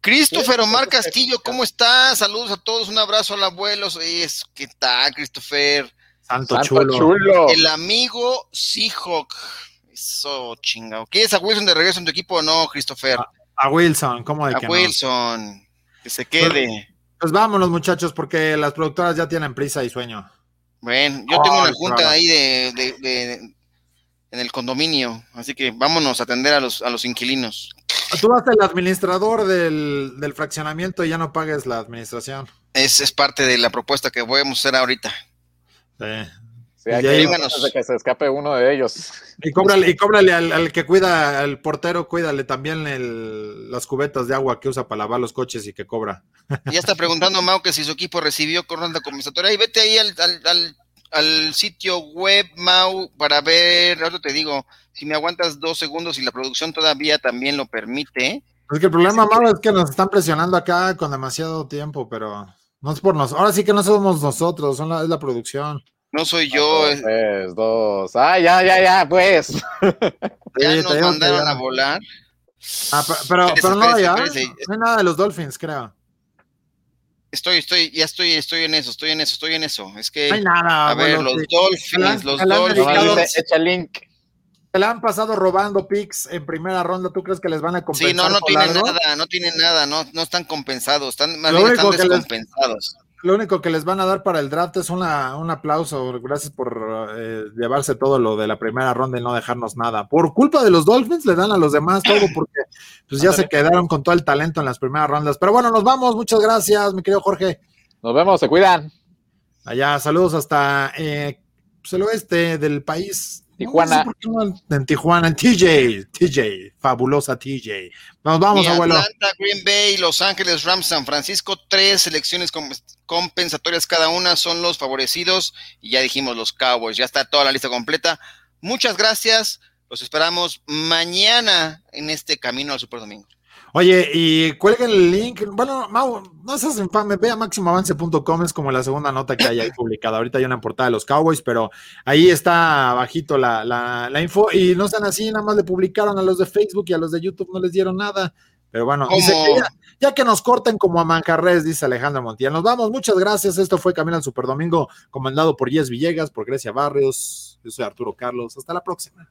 Christopher Omar Castillo, ¿cómo estás? Saludos a todos, un abrazo al abuelo. Es, ¿Qué tal, Christopher? Santo, Santo chulo. chulo. El amigo Seahawk. Eso, chingado. ¿Quieres a Wilson de regreso en tu equipo o no, Christopher? A, a Wilson, ¿cómo de a que Wilson, no? que se quede. Pues, vámonos, muchachos, porque las productoras ya tienen prisa y sueño. Bueno, yo oh, tengo una junta ahí de, de, de, en el condominio, así que vámonos a atender a los, a los inquilinos. Tú vas el administrador del, del fraccionamiento y ya no pagues la administración. Es, es parte de la propuesta que voy a hacer ahorita. Sí. Sí, hay que de que se escape uno de ellos. Y cóbrale, y cóbrale al, al, que cuida, al portero, cuídale también el, las cubetas de agua que usa para lavar los coches y que cobra. Ya está preguntando Mau que si su equipo recibió ronda compensatoria. Y vete ahí al, al, al, sitio web, Mau, para ver, ahora te digo, si me aguantas dos segundos y la producción todavía también lo permite. Es que el problema, Mau, es que nos están presionando acá con demasiado tiempo, pero no es por nosotros. Ahora sí que no somos nosotros, son la, es la producción. No soy yo. Dos, tres, dos. Ah, ya, ya, ya, pues. ya sí, nos mandaron ya. a volar. Ah, pero, pero, pero no, ya. No hay nada de los Dolphins, creo. Estoy, estoy, ya estoy, estoy en eso, estoy en eso, estoy en eso. Es que, no hay nada, a ver, bueno, los sí. Dolphins, los Dolphins. Echa link. Se la han pasado robando picks en primera ronda. ¿Tú crees que les van a compensar? Sí, no, no tienen nada, no tienen nada, no, no están compensados, están más bien están descompensados. Les, lo único que les van a dar para el draft es una, un aplauso. Gracias por eh, llevarse todo lo de la primera ronda y no dejarnos nada. Por culpa de los Dolphins le dan a los demás todo porque pues ya se quedaron con todo el talento en las primeras rondas. Pero bueno, nos vamos. Muchas gracias, mi querido Jorge. Nos vemos, se cuidan. Allá, saludos hasta eh, pues, el oeste del país. Tijuana. No sé en Tijuana, en TJ, TJ, fabulosa TJ. Nos vamos, Y abuelo. Atlanta, Green Bay, Los Ángeles, Rams, San Francisco, tres selecciones com- compensatorias cada una son los favorecidos y ya dijimos los Cowboys, ya está toda la lista completa. Muchas gracias, los esperamos mañana en este camino al Super Domingo. Oye, y cuelguen el link. Bueno, Mau, no seas infame, ve a máximoavance.com, es como la segunda nota que hay ahí publicada. Ahorita hay una portada de los Cowboys, pero ahí está bajito la, la, la info. Y no sean así, nada más le publicaron a los de Facebook y a los de YouTube no les dieron nada. Pero bueno, dice ¿Cómo? que ya, ya que nos corten como a manjarres, dice Alejandro Montiel. Nos vamos, muchas gracias. Esto fue Camino al Superdomingo, comandado por Yes Villegas, por Grecia Barrios. Yo soy Arturo Carlos. Hasta la próxima.